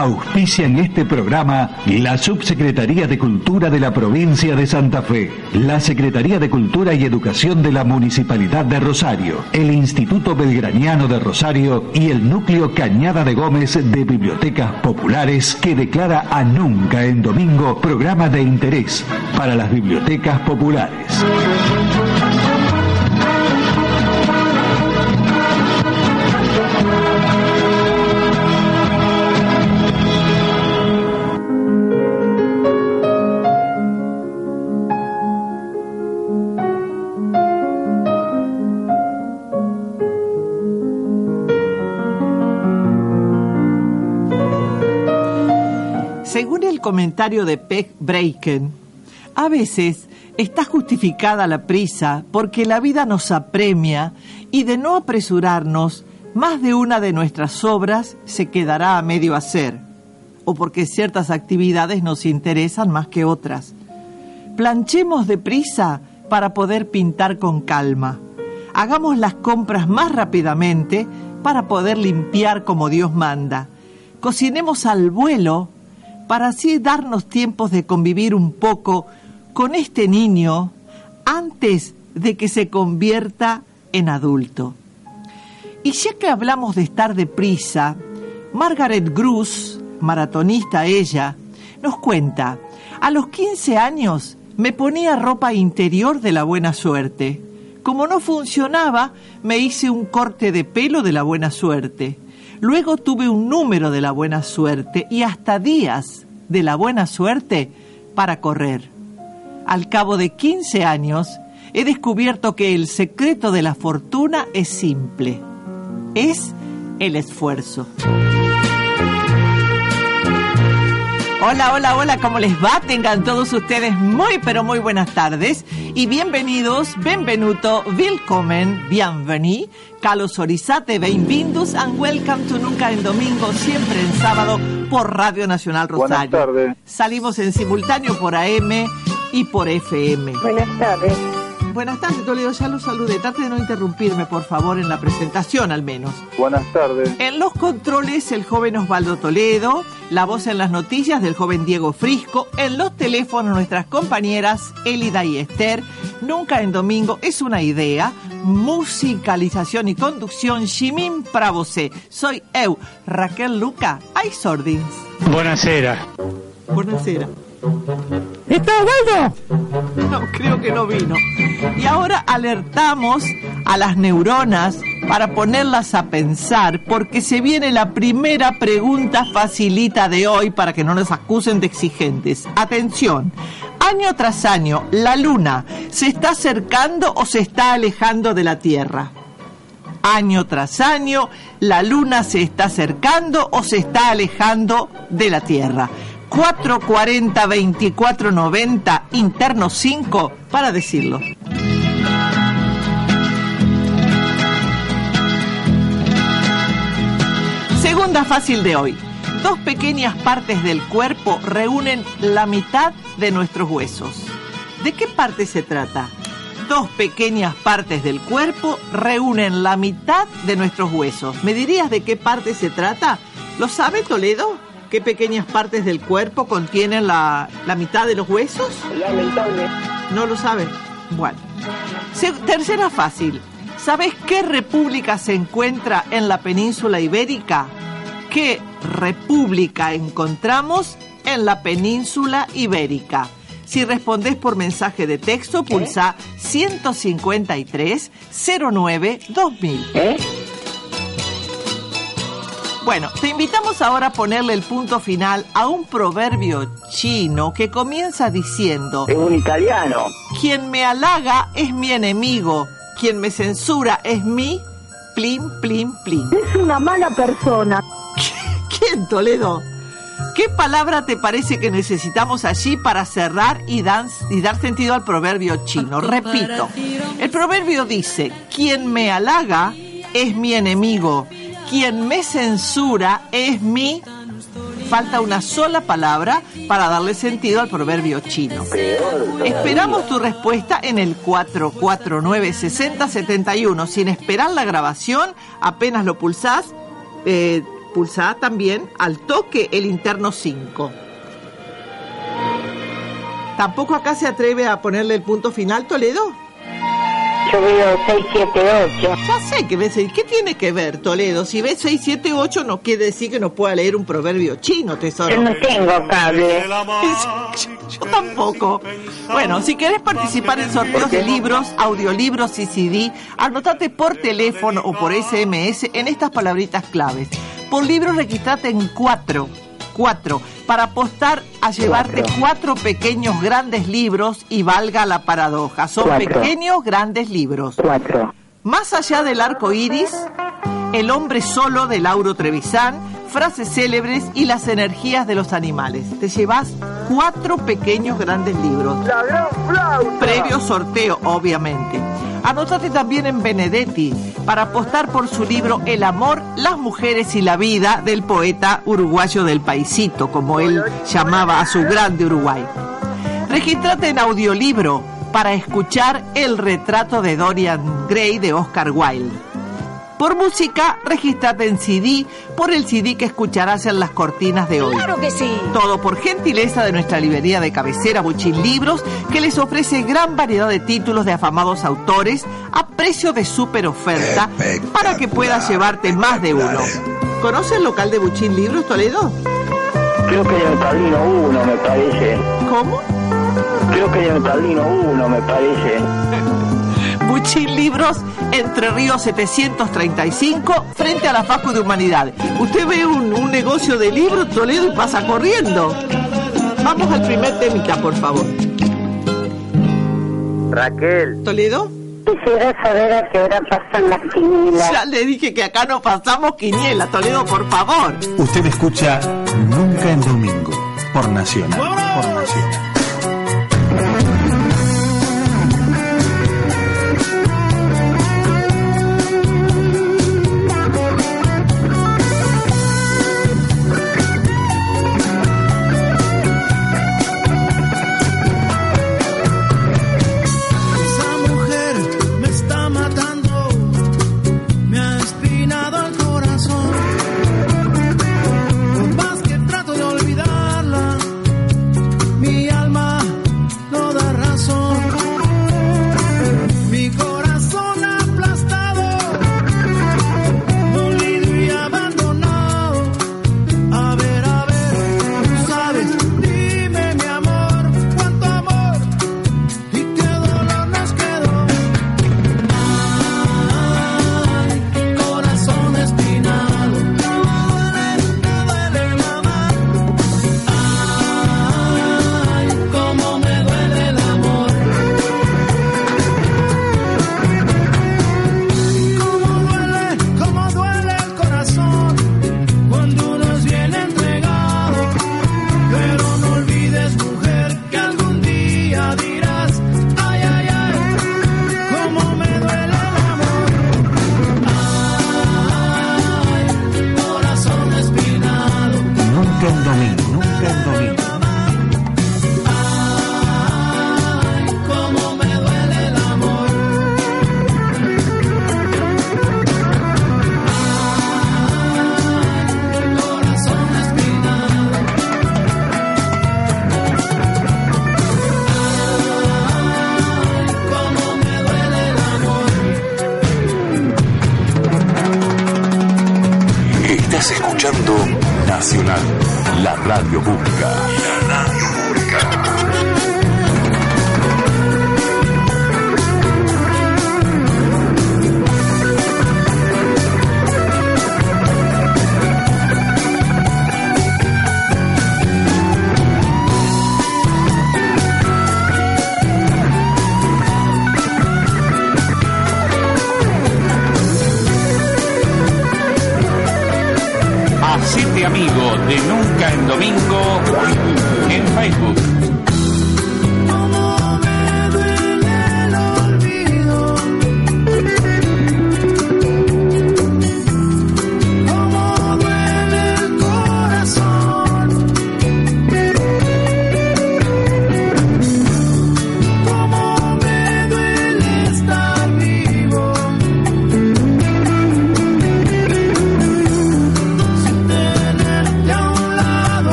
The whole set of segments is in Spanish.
Auspicia en este programa la Subsecretaría de Cultura de la Provincia de Santa Fe, la Secretaría de Cultura y Educación de la Municipalidad de Rosario, el Instituto Belgraniano de Rosario y el Núcleo Cañada de Gómez de Bibliotecas Populares que declara a Nunca en Domingo programa de interés para las bibliotecas populares. Comentario de Peck Braken, a veces está justificada la prisa porque la vida nos apremia y de no apresurarnos, más de una de nuestras obras se quedará a medio hacer, o porque ciertas actividades nos interesan más que otras. Planchemos deprisa para poder pintar con calma. Hagamos las compras más rápidamente para poder limpiar como Dios manda. Cocinemos al vuelo para así darnos tiempos de convivir un poco con este niño antes de que se convierta en adulto. Y ya que hablamos de estar deprisa, Margaret Gruss, maratonista ella, nos cuenta, a los 15 años me ponía ropa interior de la buena suerte. Como no funcionaba, me hice un corte de pelo de la buena suerte. Luego tuve un número de la buena suerte y hasta días de la buena suerte para correr. Al cabo de 15 años, he descubierto que el secreto de la fortuna es simple. Es el esfuerzo. Hola, hola, hola, ¿cómo les va? Tengan todos ustedes muy, pero muy buenas tardes y bienvenidos, benvenuto, willkommen, bienvenue, Carlos Orizate, bienvenidos and welcome to Nunca en Domingo, siempre en sábado por Radio Nacional Rosario. Buenas tardes. Salimos en simultáneo por AM y por FM. Buenas tardes. Buenas tardes, Toledo, ya los saludé. Trate de no interrumpirme, por favor, en la presentación al menos. Buenas tardes. En los controles, el joven Osvaldo Toledo, la voz en las noticias del joven Diego Frisco, en los teléfonos nuestras compañeras Elida y Esther, Nunca en Domingo es una idea, musicalización y conducción, Shimin Pravose. Soy Eu, Raquel Luca, Aisordins. Buonasera. Buenasera. ¿Está Osvaldo? No, creo que no vino. Y ahora alertamos a las neuronas para ponerlas a pensar, porque se viene la primera pregunta facilita de hoy para que no nos acusen de exigentes. Atención, año tras año, ¿la luna se está acercando o se está alejando de la Tierra? Año tras año, la luna se está acercando o se está alejando de la Tierra. 440 2490 interno 5 para decirlo. Segunda fácil de hoy. Dos pequeñas partes del cuerpo reúnen la mitad de nuestros huesos. ¿De qué parte se trata? Dos pequeñas partes del cuerpo reúnen la mitad de nuestros huesos. ¿Me dirías de qué parte se trata? ¿Lo sabe Toledo? ¿Qué pequeñas partes del cuerpo contienen la, la mitad de los huesos? Lamentable. ¿No lo sabe? Bueno. Se- tercera fácil. ¿Sabes qué república se encuentra en la península ibérica? ¿Qué república encontramos en la península ibérica? Si respondes por mensaje de texto, pulsa 153 09 2000. ¿Eh? Bueno, te invitamos ahora a ponerle el punto final a un proverbio chino que comienza diciendo, Es un italiano. quien me halaga es mi enemigo, quien me censura es mi plim, plim, plim. Es una mala persona. ¿Quién, Toledo? ¿Qué palabra te parece que necesitamos allí para cerrar y, dan- y dar sentido al proverbio chino? Repito, el proverbio dice, quien me halaga es mi enemigo, quien me censura es mi... Falta una sola palabra para darle sentido al proverbio chino. Esperamos tu respuesta en el 449-6071. Sin esperar la grabación, apenas lo pulsás, eh, Pulsá también al toque el interno 5. ¿Tampoco acá se atreve a ponerle el punto final, Toledo? Yo veo 6, 7, 8. Ya sé que ves, ¿qué tiene que ver, Toledo? Si ves 6, 7, 8 no quiere decir que no pueda leer un proverbio chino, tesoro. Yo no tengo cable. Yo tampoco. Bueno, si querés participar en sorteos de libros, audiolibros y CD, anotate por teléfono o por SMS en estas palabritas claves. Por libro registrate en cuatro. Cuatro. Para apostar a llevarte Cuatro. cuatro pequeños grandes libros y valga la paradoja. Son Cuatro. pequeños grandes libros. 4. Más allá del arco iris, El hombre solo de Lauro Trevisan, frases célebres y las energías de los animales. Te llevas cuatro pequeños grandes libros. La gran flauta. Previo sorteo, obviamente. Anótate también en Benedetti para apostar por su libro El amor, las mujeres y la vida del poeta uruguayo del paisito, como él llamaba a su grande Uruguay. Regístrate en audiolibro para escuchar El retrato de Dorian Gray de Oscar Wilde. Por música, regístrate en CD por el CD que escucharás en las cortinas de hoy. Claro que sí. Todo por gentileza de nuestra librería de cabecera Buchín Libros, que les ofrece gran variedad de títulos de afamados autores a precio de super oferta para que puedas llevarte más de uno. ¿Conoce el local de Buchín Libros, Toledo? Creo que en el Padrino 1, me parece. ¿Cómo? Creo que en el Padrino 1, me parece. Buchín Libros, Entre Ríos 735, frente a la Facu de Humanidad. Usted ve un, un negocio de libros, Toledo, y pasa corriendo. Vamos al primer temita, por favor. Raquel. ¿Toledo? Quisiera saber a qué hora pasan las quinielas. Ya le dije que acá no pasamos quiniela, Toledo, por favor. Usted escucha Nunca en Domingo por Nacional. Por Nacional.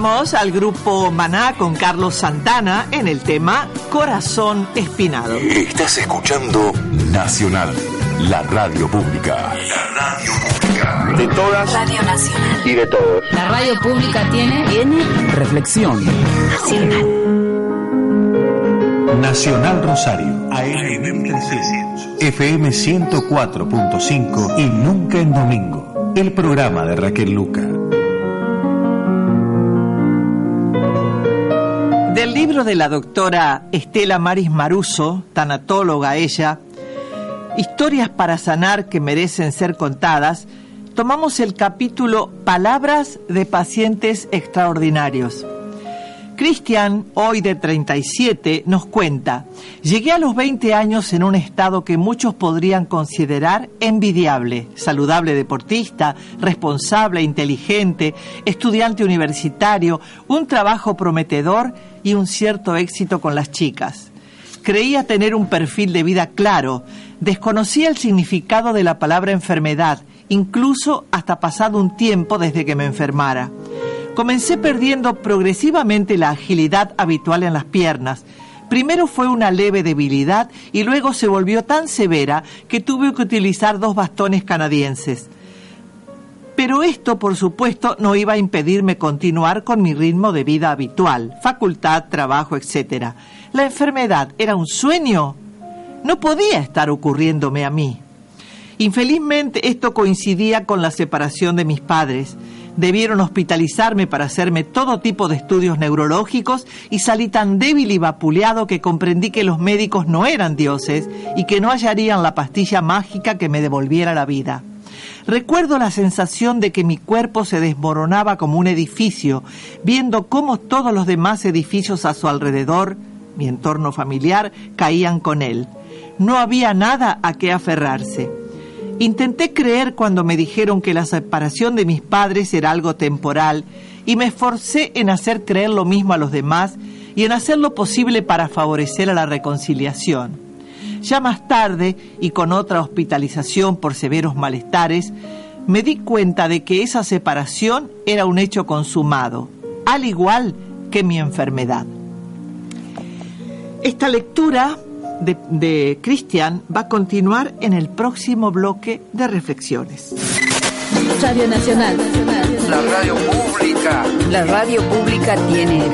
Escuchábamos al grupo Maná con Carlos Santana en el tema Corazón Espinado. Estás escuchando Nacional, la radio pública. La radio pública. De todas Radio Nacional. y de todos. La radio pública tiene, tiene Reflexión. Nacional Rosario, AM 1300, FM 104.5 y Nunca en Domingo. El programa de Raquel Luca. De la doctora Estela Maris Maruso, tanatóloga ella, Historias para sanar que merecen ser contadas, tomamos el capítulo Palabras de pacientes extraordinarios. Cristian, hoy de 37, nos cuenta, llegué a los 20 años en un estado que muchos podrían considerar envidiable, saludable deportista, responsable, inteligente, estudiante universitario, un trabajo prometedor y un cierto éxito con las chicas. Creía tener un perfil de vida claro, desconocía el significado de la palabra enfermedad, incluso hasta pasado un tiempo desde que me enfermara. Comencé perdiendo progresivamente la agilidad habitual en las piernas. Primero fue una leve debilidad y luego se volvió tan severa que tuve que utilizar dos bastones canadienses. Pero esto, por supuesto, no iba a impedirme continuar con mi ritmo de vida habitual, facultad, trabajo, etc. ¿La enfermedad era un sueño? No podía estar ocurriéndome a mí. Infelizmente esto coincidía con la separación de mis padres. Debieron hospitalizarme para hacerme todo tipo de estudios neurológicos y salí tan débil y vapuleado que comprendí que los médicos no eran dioses y que no hallarían la pastilla mágica que me devolviera la vida. Recuerdo la sensación de que mi cuerpo se desmoronaba como un edificio, viendo cómo todos los demás edificios a su alrededor, mi entorno familiar, caían con él. No había nada a qué aferrarse. Intenté creer cuando me dijeron que la separación de mis padres era algo temporal y me esforcé en hacer creer lo mismo a los demás y en hacer lo posible para favorecer a la reconciliación. Ya más tarde, y con otra hospitalización por severos malestares, me di cuenta de que esa separación era un hecho consumado, al igual que mi enfermedad. Esta lectura de, de Cristian va a continuar en el próximo bloque de reflexiones. Radio Nacional. La radio pública. La radio pública tiene,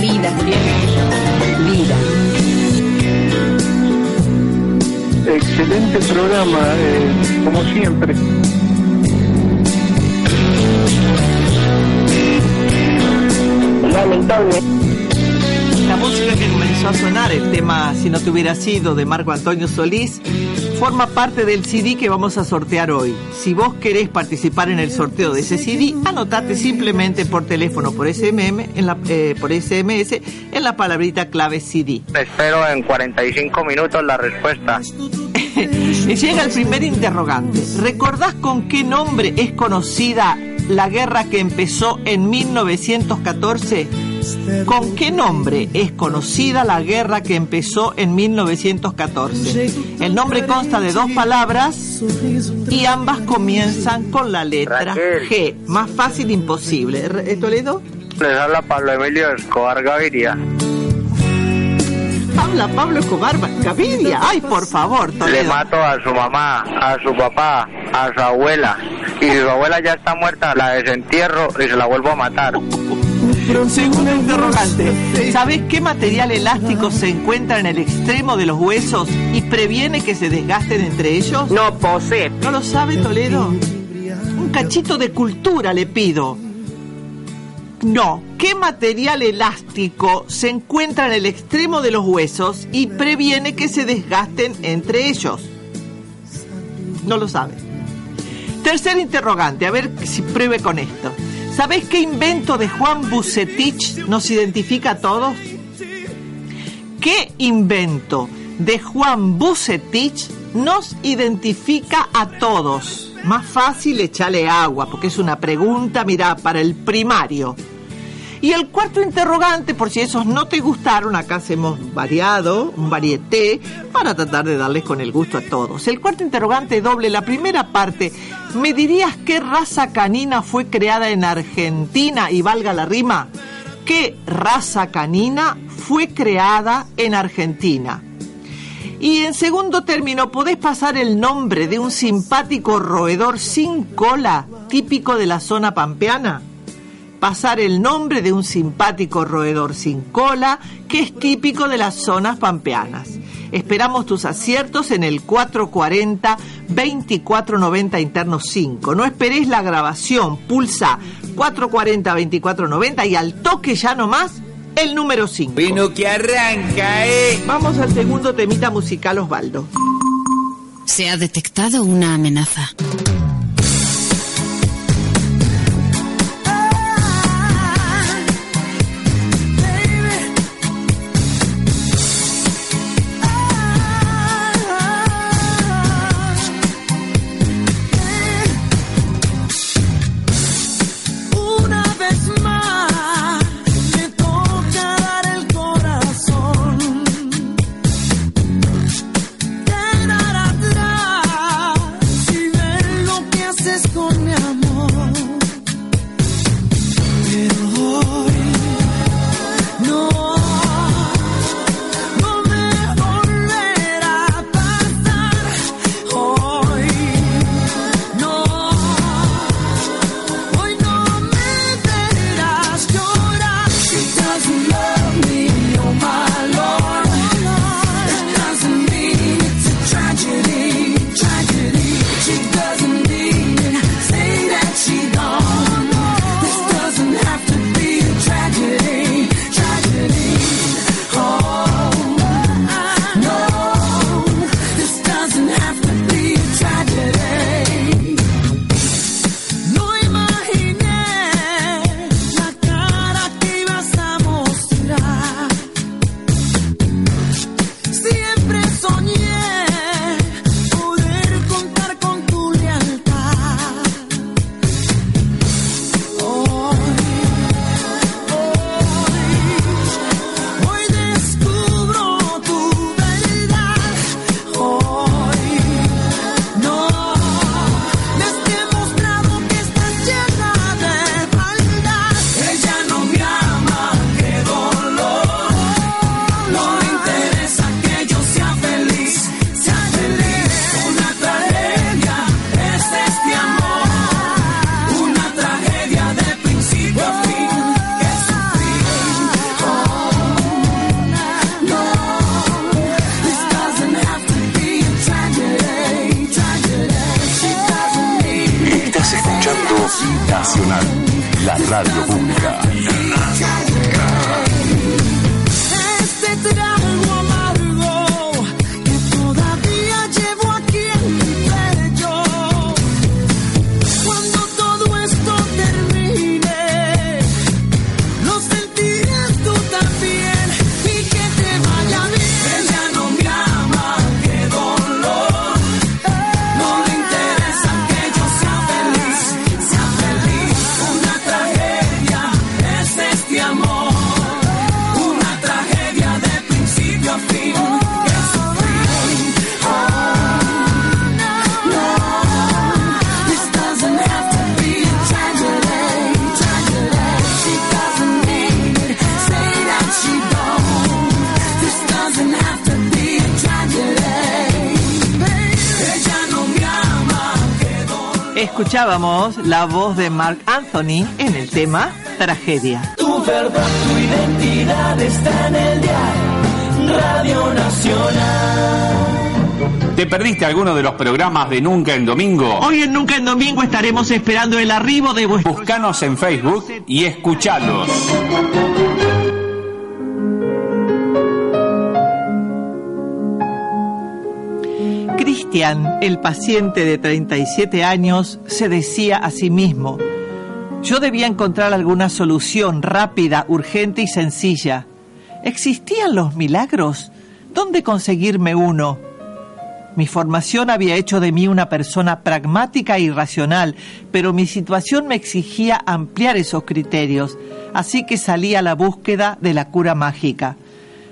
vida. Vida. Excelente programa, eh, como siempre. Lamentable. La música que comenzó a sonar, el tema Si no te hubiera sido de Marco Antonio Solís, forma parte del CD que vamos a sortear hoy. Si vos querés participar en el sorteo de ese CD, anotate simplemente por teléfono, por SMM, en la, eh, por SMS, en la palabrita clave CD. Espero en 45 minutos la respuesta. Llega el primer interrogante. ¿Recordás con qué nombre es conocida la guerra que empezó en 1914? ¿Con qué nombre es conocida la guerra que empezó en 1914? El nombre consta de dos palabras y ambas comienzan con la letra Raquel. G. Más fácil imposible. ¿Eh, ¿Toledo? Les habla Pablo Emilio Escobar Gaviria. Habla Pablo Escobar Gaviria. Ay, por favor, Le Toledo. mato a su mamá, a su papá, a su abuela. Y si su abuela ya está muerta, la desentierro y se la vuelvo a matar. Segundo interrogante. ¿Sabes qué material elástico se encuentra en el extremo de los huesos y previene que se desgasten entre ellos? No posee. ¿No lo sabe Toledo? Un cachito de cultura le pido. No. ¿Qué material elástico se encuentra en el extremo de los huesos y previene que se desgasten entre ellos? No lo sabe. Tercer interrogante, a ver si pruebe con esto. ¿Sabés qué invento de Juan Bucetich nos identifica a todos? ¿Qué invento de Juan Bucetich nos identifica a todos? Más fácil echarle agua, porque es una pregunta, mira, para el primario. Y el cuarto interrogante, por si esos no te gustaron, acá hacemos variado, un varieté, para tratar de darles con el gusto a todos. El cuarto interrogante doble, la primera parte, ¿me dirías qué raza canina fue creada en Argentina? Y valga la rima, ¿qué raza canina fue creada en Argentina? Y en segundo término, ¿podés pasar el nombre de un simpático roedor sin cola típico de la zona pampeana? Pasar el nombre de un simpático roedor sin cola que es típico de las zonas pampeanas. Esperamos tus aciertos en el 440-2490 interno 5. No esperes la grabación, pulsa 440-2490 y al toque ya nomás el número 5. Bueno, que arranca, ¿eh? Vamos al segundo temita musical, Osvaldo. Se ha detectado una amenaza. La voz de Mark Anthony en el tema Tragedia. Tu verdad, tu identidad está en el diario Radio Nacional. ¿Te perdiste alguno de los programas de Nunca en Domingo? Hoy en Nunca en Domingo estaremos esperando el arribo de vuestro... Buscanos en Facebook y escuchalos. El paciente de 37 años, se decía a sí mismo, yo debía encontrar alguna solución rápida, urgente y sencilla. ¿Existían los milagros? ¿Dónde conseguirme uno? Mi formación había hecho de mí una persona pragmática y racional, pero mi situación me exigía ampliar esos criterios, así que salí a la búsqueda de la cura mágica.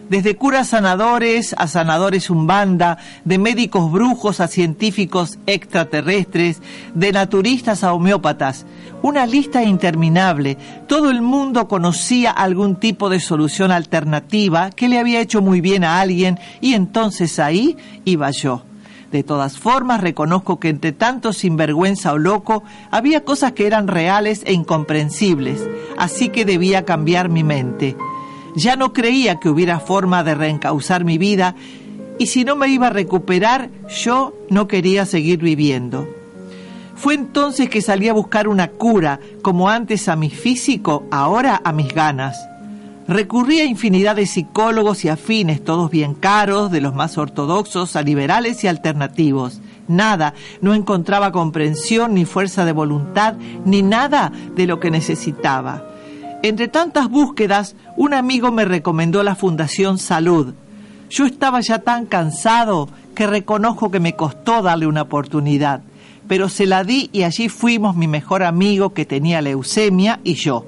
Desde curas sanadores a sanadores umbanda, de médicos brujos a científicos extraterrestres, de naturistas a homeópatas. Una lista interminable. Todo el mundo conocía algún tipo de solución alternativa que le había hecho muy bien a alguien y entonces ahí iba yo. De todas formas, reconozco que entre tanto sinvergüenza o loco había cosas que eran reales e incomprensibles, así que debía cambiar mi mente. Ya no creía que hubiera forma de reencauzar mi vida y si no me iba a recuperar, yo no quería seguir viviendo. Fue entonces que salí a buscar una cura, como antes a mi físico, ahora a mis ganas. Recurrí a infinidad de psicólogos y afines, todos bien caros, de los más ortodoxos a liberales y alternativos. Nada, no encontraba comprensión ni fuerza de voluntad, ni nada de lo que necesitaba. Entre tantas búsquedas, un amigo me recomendó la Fundación Salud. Yo estaba ya tan cansado que reconozco que me costó darle una oportunidad, pero se la di y allí fuimos mi mejor amigo que tenía leucemia y yo.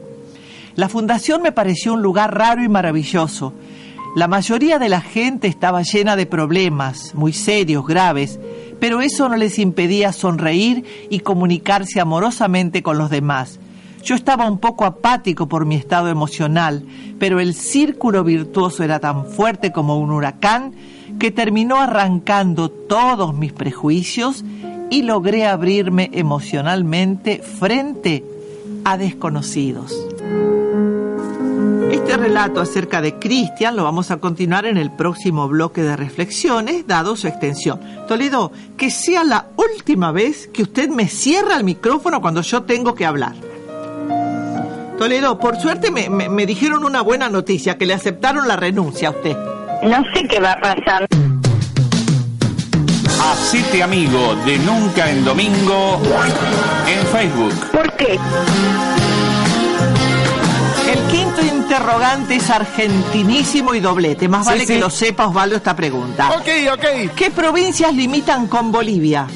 La fundación me pareció un lugar raro y maravilloso. La mayoría de la gente estaba llena de problemas, muy serios, graves, pero eso no les impedía sonreír y comunicarse amorosamente con los demás. Yo estaba un poco apático por mi estado emocional, pero el círculo virtuoso era tan fuerte como un huracán que terminó arrancando todos mis prejuicios y logré abrirme emocionalmente frente a desconocidos. Este relato acerca de Cristian lo vamos a continuar en el próximo bloque de reflexiones, dado su extensión. Toledo, que sea la última vez que usted me cierra el micrófono cuando yo tengo que hablar. Toledo, por suerte me, me, me dijeron una buena noticia, que le aceptaron la renuncia a usted. No sé qué va a pasar. Hacete amigo de Nunca en Domingo en Facebook. ¿Por qué? El quinto interrogante es argentinísimo y doblete. Más Sí, vale sí. que lo sepa Osvaldo esta pregunta. Ok, ok. ¿Qué provincias limitan con Bolivia?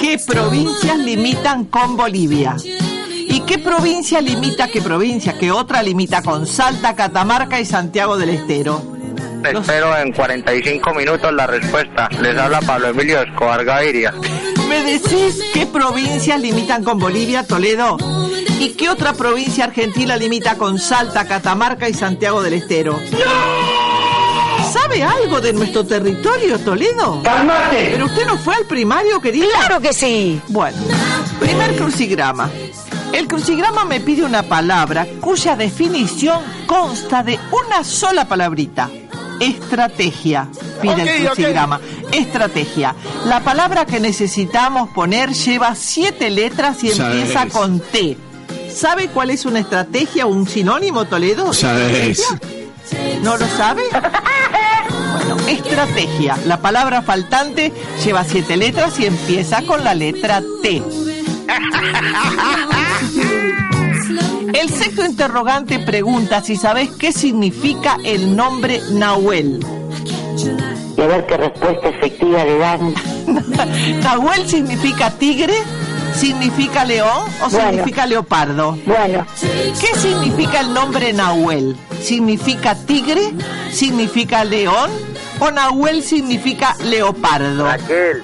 ¿Qué provincias limitan con Bolivia? ¿Y qué provincia limita, qué provincia, qué otra limita con Salta, Catamarca y Santiago del Estero? Espero en 45 minutos la respuesta. Les habla Pablo Emilio Escobar Gaviria. ¿Me decís qué provincias limitan con Bolivia, Toledo? ¿Y qué otra provincia argentina limita con Salta, Catamarca y Santiago del Estero? ¿Sabe algo de nuestro territorio, Toledo? ¡Cálmate! ¿Pero usted no fue al primario, querida? Claro que sí. Bueno, primer crucigrama. El crucigrama me pide una palabra cuya definición consta de una sola palabrita. Estrategia, pide el crucigrama. Estrategia. La palabra que necesitamos poner lleva siete letras y empieza con T. ¿Sabe cuál es una estrategia o un sinónimo, Toledo? ¿Estrategia? ¿No lo sabe? Bueno, estrategia. La palabra faltante lleva siete letras y empieza con la letra T. El sexto interrogante pregunta si sabes qué significa el nombre Nahuel. Y a ver qué respuesta efectiva le dan. ¿Nahuel significa tigre? ¿Significa león o Bueno. significa leopardo? Bueno, ¿Qué significa el nombre Nahuel? ¿Significa tigre? ¿Significa león? ¿O Nahuel significa leopardo? Raquel,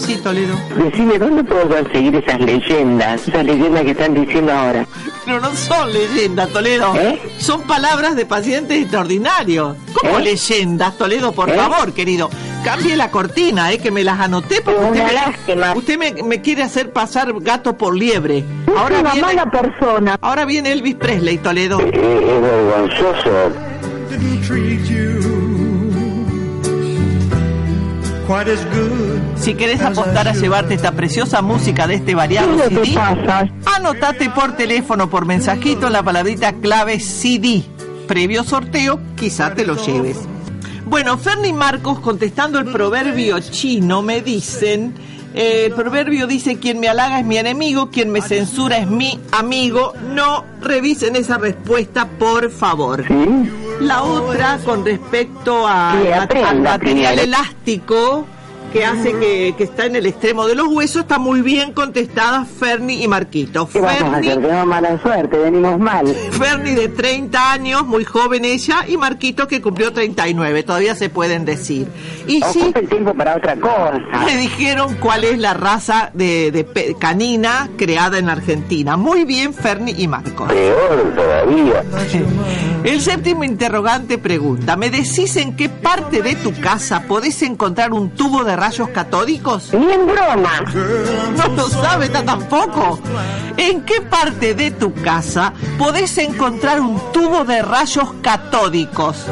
Sí, Toledo. decime, ¿dónde puedo conseguir esas leyendas? Esas leyendas que están diciendo ahora. Pero no son leyendas, Toledo. ¿Eh? Son palabras de pacientes extraordinarios. ¿Cómo ¿Eh? leyendas, Toledo? Por ¿Eh? favor, querido. Cambie la cortina, eh, que me las anoté porque Una usted, me, lástima. usted me, me quiere hacer pasar gato por liebre. Es Ahora una viene, mala persona. ahora viene Elvis Presley, Toledo. Es vergonzoso. didn't treat you quite as good. Si querés apostar a llevarte esta preciosa música de este variado ¿Qué es lo que CD, anotate por teléfono, por mensajito, la palabrita clave CD. Previo sorteo, quizá te lo lleves. Bueno, Ferni Marcos, contestando el proverbio chino, me dicen, eh, el proverbio dice, quien me halaga es mi enemigo, quien me censura es mi amigo. No revisen esa respuesta, por favor. ¿Sí? La otra, con respecto a- aprenda al material elástico, que hace que, que está en el extremo de los huesos, está muy bien contestada Ferni y Marquito. ¿Qué vamos a Ferni, hacer? Tenemos mala suerte, venimos mal. Ferni de 30 años, muy joven ella, y Marquito que cumplió 39, todavía se pueden decir. Y sí, Ocupa el tiempo para otra cosa. me dijeron cuál es la raza de, de canina creada en Argentina. Muy bien, Ferni y Marcos. Peor todavía. El séptimo interrogante pregunta, ¿me decís en qué parte de tu casa podés encontrar un tubo de rayos catódicos? Ni en broma. No lo sabe esta tampoco. ¿En qué parte de tu casa podés encontrar un tubo de rayos catódicos?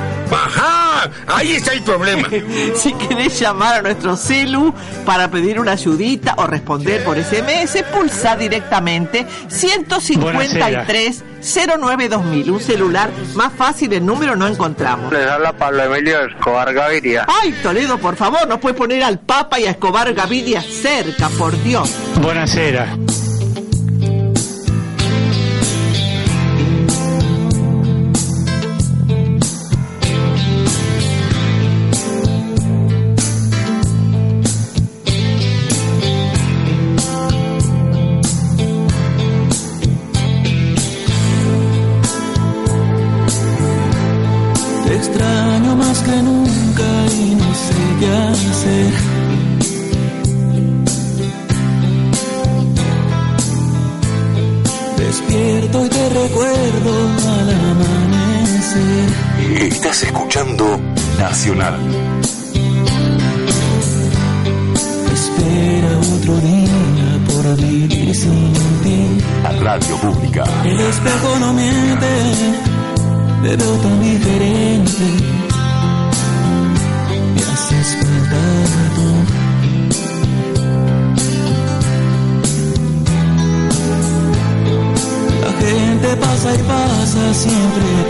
Ahí está el problema. Si querés llamar a nuestro celu para pedir una ayudita o responder por SMS, pulsa directamente 153 09 2000. Un celular más fácil, el número no encontramos. Les habla Pablo Emilio Escobar Gaviria. Ay, Toledo, por favor, no puedes poner al Papa y a Escobar Gaviria cerca, por Dios. Buonasera. Te Nacional. Espera otro día por vivir sin ti. La radio pública. El espejo no miente, te veo tan diferente. Me haces falta tú. La gente pasa y pasa siempre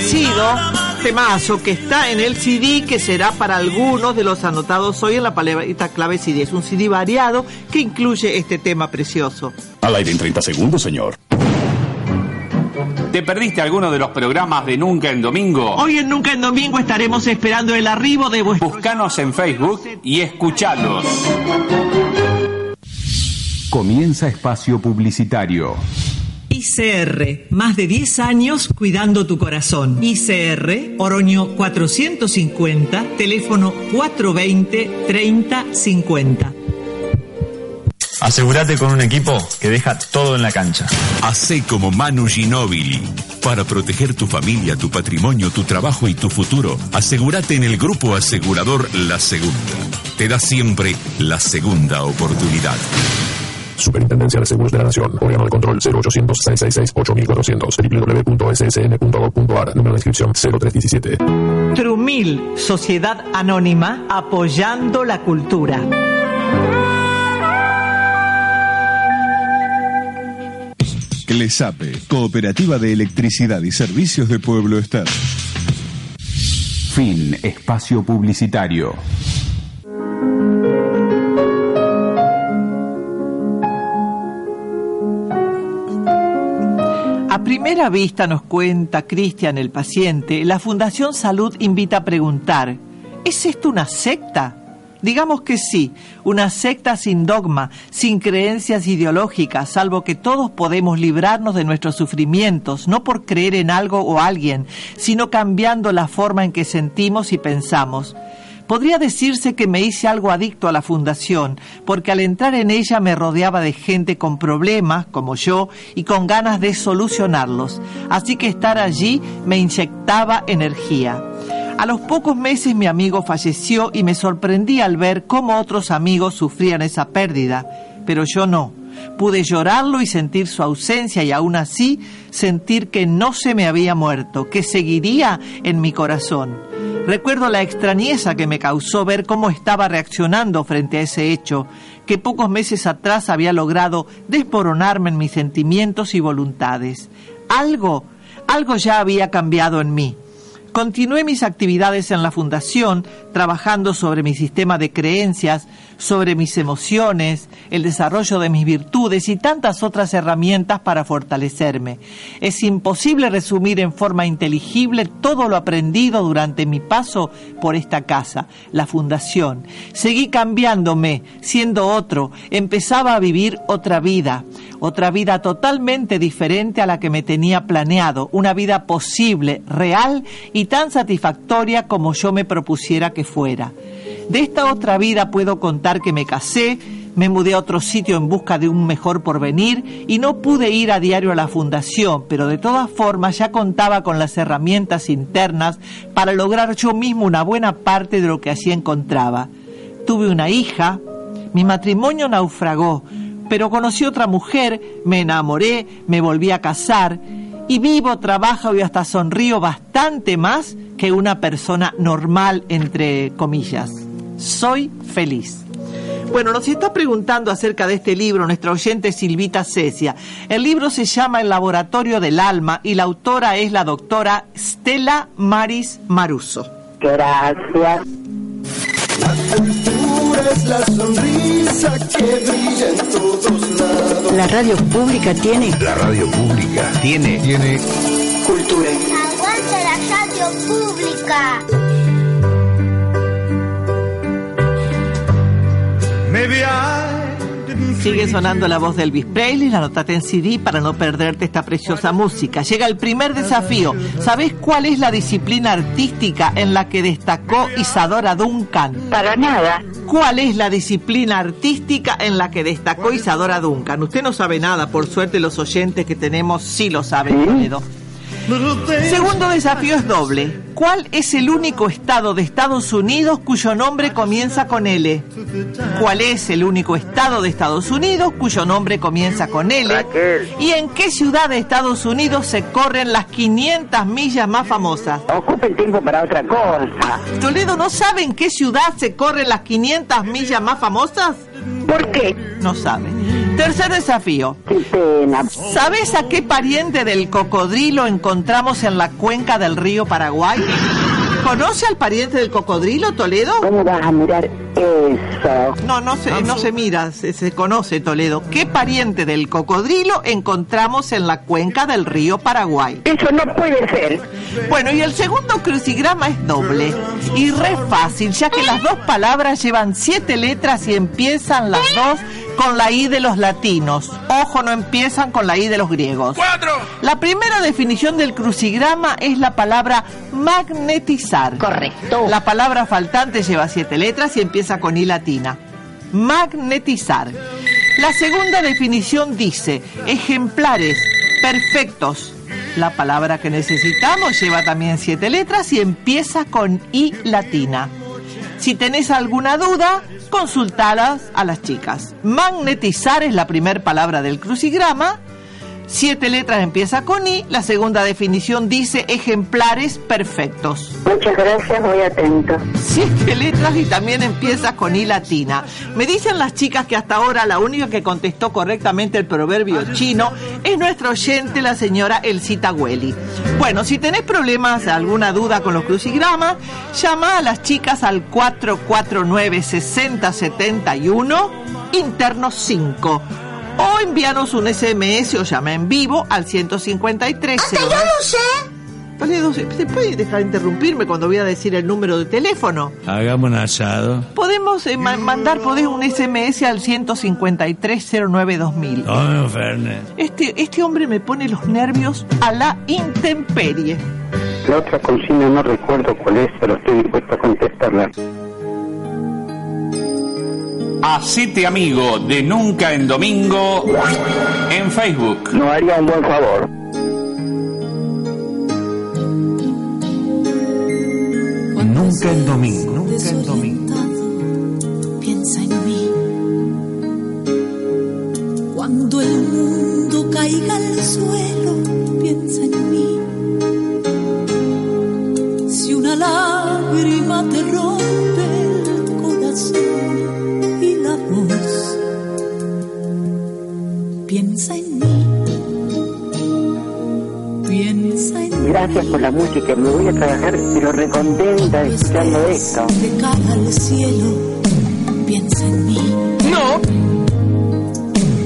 sido, temazo que está en el CD que será para algunos de los anotados hoy en la palabrita clave CD. Es un CD variado que incluye este tema precioso. Al aire en 30 segundos, señor. ¿Te perdiste alguno de los programas de Nunca en Domingo? Hoy en Nunca en Domingo estaremos esperando el arribo de vuestros... Buscanos en Facebook y escuchalos. Comienza espacio publicitario. ICR, más de 10 años cuidando tu corazón. ICR, Oroño 450, teléfono 420-3050. Asegúrate con un equipo que deja todo en la cancha. Hacé como Manu Ginóbili. Para proteger tu familia, tu patrimonio, tu trabajo y tu futuro, asegúrate en el grupo asegurador La Segunda. Te da siempre la segunda oportunidad. Superintendencia de Seguros de la Nación. Órgano de control 0800-666-8400. www.ssn.gov.ar. Número de inscripción 0317. Trumil, Sociedad Anónima, apoyando la cultura. CLESAPE, Cooperativa de Electricidad y Servicios de Pueblo Estado. Fin espacio publicitario. Primera vista nos cuenta Cristian el paciente, la Fundación Salud invita a preguntar, ¿es esto una secta? Digamos que sí, una secta sin dogma, sin creencias ideológicas, salvo que todos podemos librarnos de nuestros sufrimientos, no por creer en algo o alguien, sino cambiando la forma en que sentimos y pensamos. Podría decirse que me hice algo adicto a la fundación, porque al entrar en ella me rodeaba de gente con problemas, como yo, y con ganas de solucionarlos. Así que estar allí me inyectaba energía. A los pocos meses mi amigo falleció y me sorprendí al ver cómo otros amigos sufrían esa pérdida, pero yo no. Pude llorarlo y sentir su ausencia y aún así sentir que no se me había muerto, que seguiría en mi corazón. Recuerdo la extrañeza que me causó ver cómo estaba reaccionando frente a ese hecho, que pocos meses atrás había logrado desmoronarme en mis sentimientos y voluntades. Algo, algo ya había cambiado en mí. Continué mis actividades en la fundación, trabajando sobre mi sistema de creencias, sobre mis emociones, el desarrollo de mis virtudes y tantas otras herramientas para fortalecerme. Es imposible resumir en forma inteligible todo lo aprendido durante mi paso por esta casa, la fundación. Seguí cambiándome, siendo otro, empezaba a vivir otra vida, otra vida totalmente diferente a la que me tenía planeado, una vida posible, real y tan satisfactoria como yo me propusiera que fuera. De esta otra vida puedo contar que me casé, me mudé a otro sitio en busca de un mejor porvenir y no pude ir a diario a la fundación, pero de todas formas ya contaba con las herramientas internas para lograr yo mismo una buena parte de lo que así encontraba. Tuve una hija, mi matrimonio naufragó, pero conocí otra mujer, me enamoré, me volví a casar y vivo, trabajo y hasta sonrío bastante más que una persona normal, entre comillas. Soy feliz. Bueno, nos está preguntando acerca de este libro nuestra oyente Silvita Cecia. El libro se llama El Laboratorio del Alma y la autora es la doctora Stella Maris Maruso. Gracias. la sonrisa que brilla en todos lados. La radio pública tiene. La radio pública tiene. Tiene. Cultura. Aguanta la radio pública. Sigue sonando la voz de Elvis Presley, la notate en CD para no perderte esta preciosa música. Llega el primer desafío. ¿Sabés cuál es la disciplina artística en la que destacó Isadora Duncan? Para nada. ¿Cuál es la disciplina artística en la que destacó Isadora Duncan? Usted no sabe nada, por suerte los oyentes que tenemos sí lo saben, Toledo. Segundo desafío es doble. ¿Cuál es el único estado de Estados Unidos cuyo nombre comienza con L? ¿Cuál es el único estado de Estados Unidos cuyo nombre comienza con L? ¿Y en qué ciudad de Estados Unidos se corren las 500 millas más famosas? Ocupa el tiempo para otra cosa. Toledo, ¿no sabe en qué ciudad se corren las 500 millas más famosas? ¿Por qué? No sabe. Tercer desafío. Qué pena. ¿Sabes a qué pariente del cocodrilo encontramos en la cuenca del río Paraguay? ¿Conoce al pariente del cocodrilo, Toledo? ¿Cómo vas a mirar eso? No, no se, no se mira, se, se conoce, Toledo. ¿Qué pariente del cocodrilo encontramos en la cuenca del río Paraguay? Eso no puede ser. Bueno, y el segundo crucigrama es doble. Y re fácil, ya que las dos palabras llevan siete letras y empiezan las dos con la I de los latinos. Ojo, no empiezan con la I de los griegos. ¡Cuatro! La primera definición del crucigrama es la palabra magnetizar. Correcto. La palabra faltante lleva siete letras y empieza con I latina. Magnetizar. La segunda definición dice ejemplares perfectos. La palabra que necesitamos lleva también siete letras y empieza con I latina. Si tenés alguna duda, consultalas a las chicas. Magnetizar es la primera palabra del crucigrama. Siete letras empieza con I. La segunda definición dice ejemplares perfectos. Muchas gracias, muy atento. Siete letras y también empieza con I latina. Me dicen las chicas que hasta ahora la única que contestó correctamente el proverbio chino es nuestra oyente, la señora Elcita Hueli. Bueno, si tenés problemas, alguna duda con los crucigramas, llama a las chicas al 449-6071, interno 5. O envíanos un SMS o llama en vivo al 153. ¡Hasta yo lo sé! ¿se se puede dejar de interrumpirme cuando voy a decir el número de teléfono? Hagamos un asado. Podemos eh, ma- mandar podés un SMS al 153-09-2000. No, Fernet. Este, este hombre me pone los nervios a la intemperie. La otra consigna no recuerdo cuál es, pero estoy dispuesto a contestarla. Hacete amigo de Nunca en Domingo en Facebook. No haría un buen favor. Nunca en domingo. Nunca en domingo. Piensa en mí. Cuando el mundo caiga al suelo, Gracias por la música. Me voy a trabajar, pero recontenta escuchando esto. De cara al cielo, piensa en mí. No.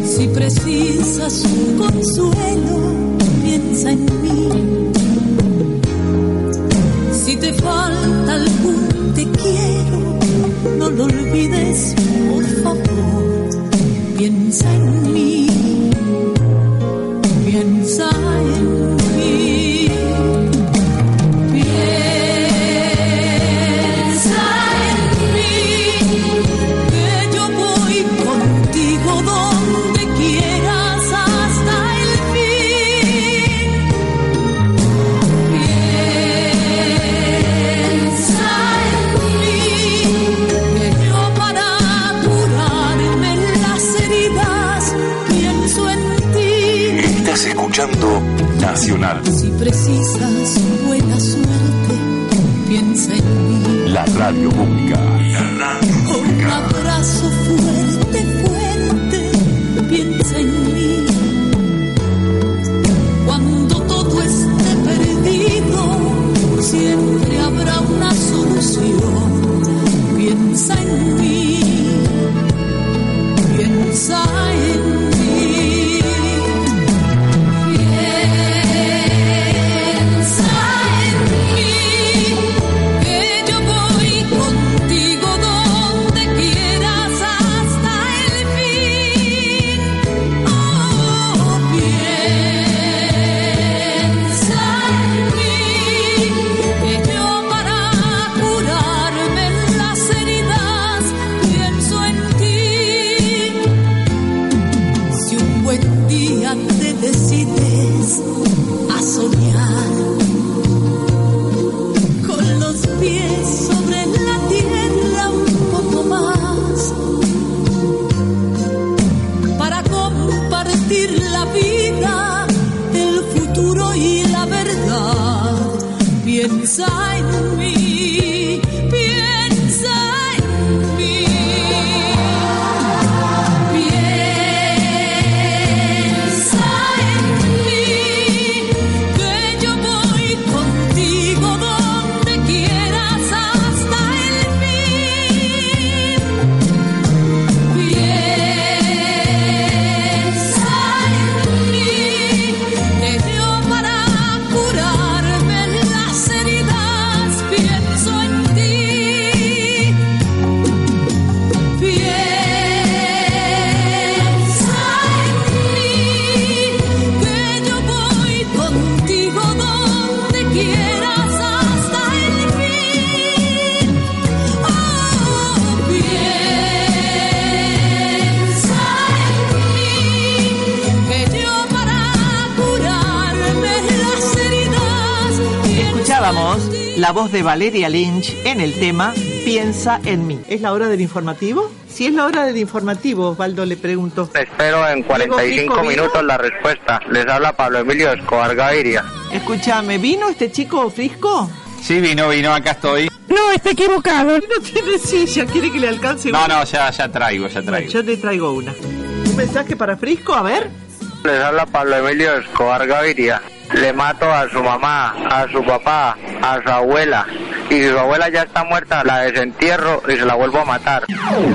Si precisas un consuelo, piensa en mí. Si te falta algún te quiero, no lo olvides, por favor. Piensa en mí. Piensa en mí. Escuchando Nacional, Si precisas buena suerte, piensa en mí. la radio pública. Voz de Valeria Lynch en el tema Piensa en mí. ¿Es la hora del informativo? Si es la hora del informativo, Osvaldo le pregunto. Espero en 45 Diego, ¿vino? minutos la respuesta. Les habla Pablo Emilio Escobar Gaviria. Escúchame, ¿vino este chico Frisco? Sí, vino, vino, acá estoy. No, está equivocado. No tiene silla, quiere que le alcance No, una. no, ya, ya traigo, ya traigo. Yo te traigo una. ¿Un mensaje para Frisco? A ver. Les habla Pablo Emilio Escobar Gaviria. Le mato a su mamá, a su papá, a su abuela. Y si su abuela ya está muerta, la desentierro y se la vuelvo a matar.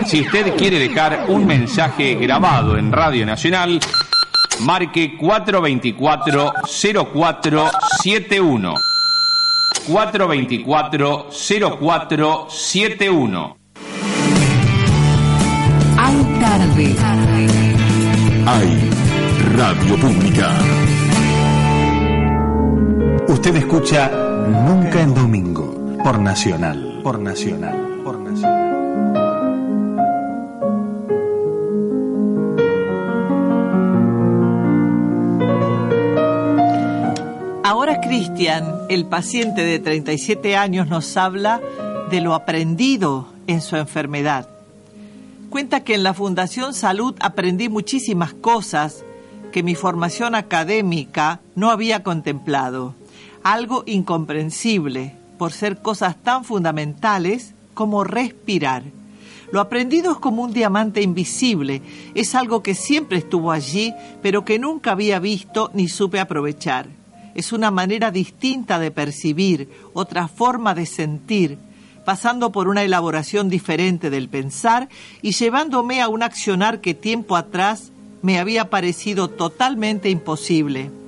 Si usted quiere dejar un mensaje grabado en Radio Nacional, marque 424-0471. 424-0471. Hay tarde. Hay radio pública. Usted escucha Nunca en Domingo por Nacional, por Nacional, por Nacional. Ahora Cristian, el paciente de 37 años, nos habla de lo aprendido en su enfermedad. Cuenta que en la Fundación Salud aprendí muchísimas cosas que mi formación académica no había contemplado. Algo incomprensible por ser cosas tan fundamentales como respirar. Lo aprendido es como un diamante invisible, es algo que siempre estuvo allí, pero que nunca había visto ni supe aprovechar. Es una manera distinta de percibir, otra forma de sentir, pasando por una elaboración diferente del pensar y llevándome a un accionar que tiempo atrás me había parecido totalmente imposible.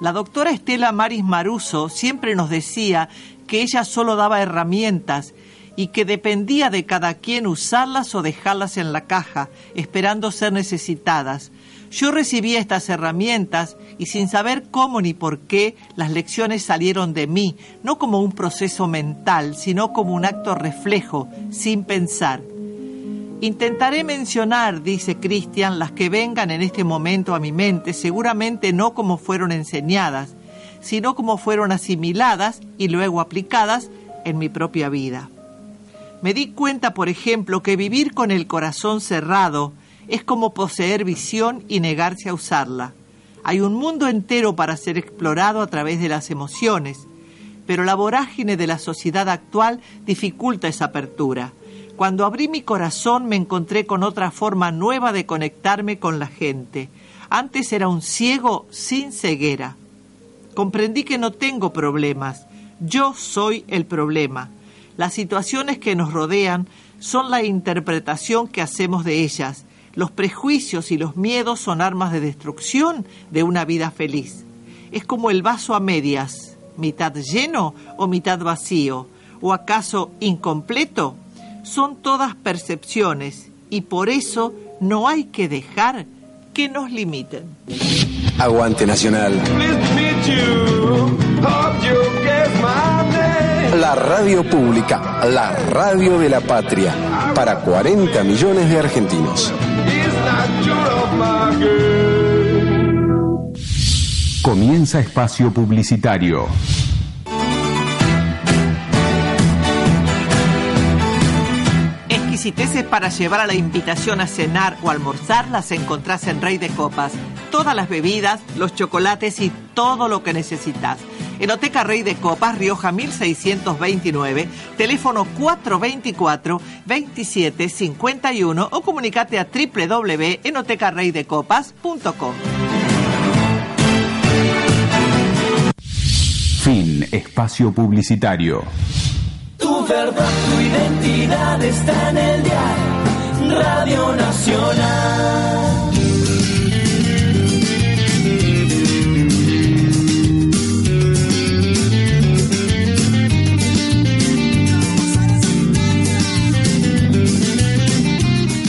La doctora Estela Maris Maruso siempre nos decía que ella solo daba herramientas y que dependía de cada quien usarlas o dejarlas en la caja, esperando ser necesitadas. Yo recibía estas herramientas y sin saber cómo ni por qué las lecciones salieron de mí, no como un proceso mental, sino como un acto reflejo, sin pensar. Intentaré mencionar, dice Cristian, las que vengan en este momento a mi mente, seguramente no como fueron enseñadas, sino como fueron asimiladas y luego aplicadas en mi propia vida. Me di cuenta, por ejemplo, que vivir con el corazón cerrado es como poseer visión y negarse a usarla. Hay un mundo entero para ser explorado a través de las emociones, pero la vorágine de la sociedad actual dificulta esa apertura. Cuando abrí mi corazón me encontré con otra forma nueva de conectarme con la gente. Antes era un ciego sin ceguera. Comprendí que no tengo problemas, yo soy el problema. Las situaciones que nos rodean son la interpretación que hacemos de ellas. Los prejuicios y los miedos son armas de destrucción de una vida feliz. Es como el vaso a medias, mitad lleno o mitad vacío, o acaso incompleto. Son todas percepciones y por eso no hay que dejar que nos limiten. Aguante Nacional. La radio pública, la radio de la patria, para 40 millones de argentinos. Comienza espacio publicitario. Exquisiteces para llevar a la invitación a cenar o almorzar las encontrás en Rey de Copas. Todas las bebidas, los chocolates y todo lo que necesitas. Enoteca Rey de Copas, Rioja 1629, teléfono 424-2751 o comunicate a www.enotecarreydecopas.com. Fin espacio publicitario. Tu verdad, tu identidad está en el diario Radio Nacional.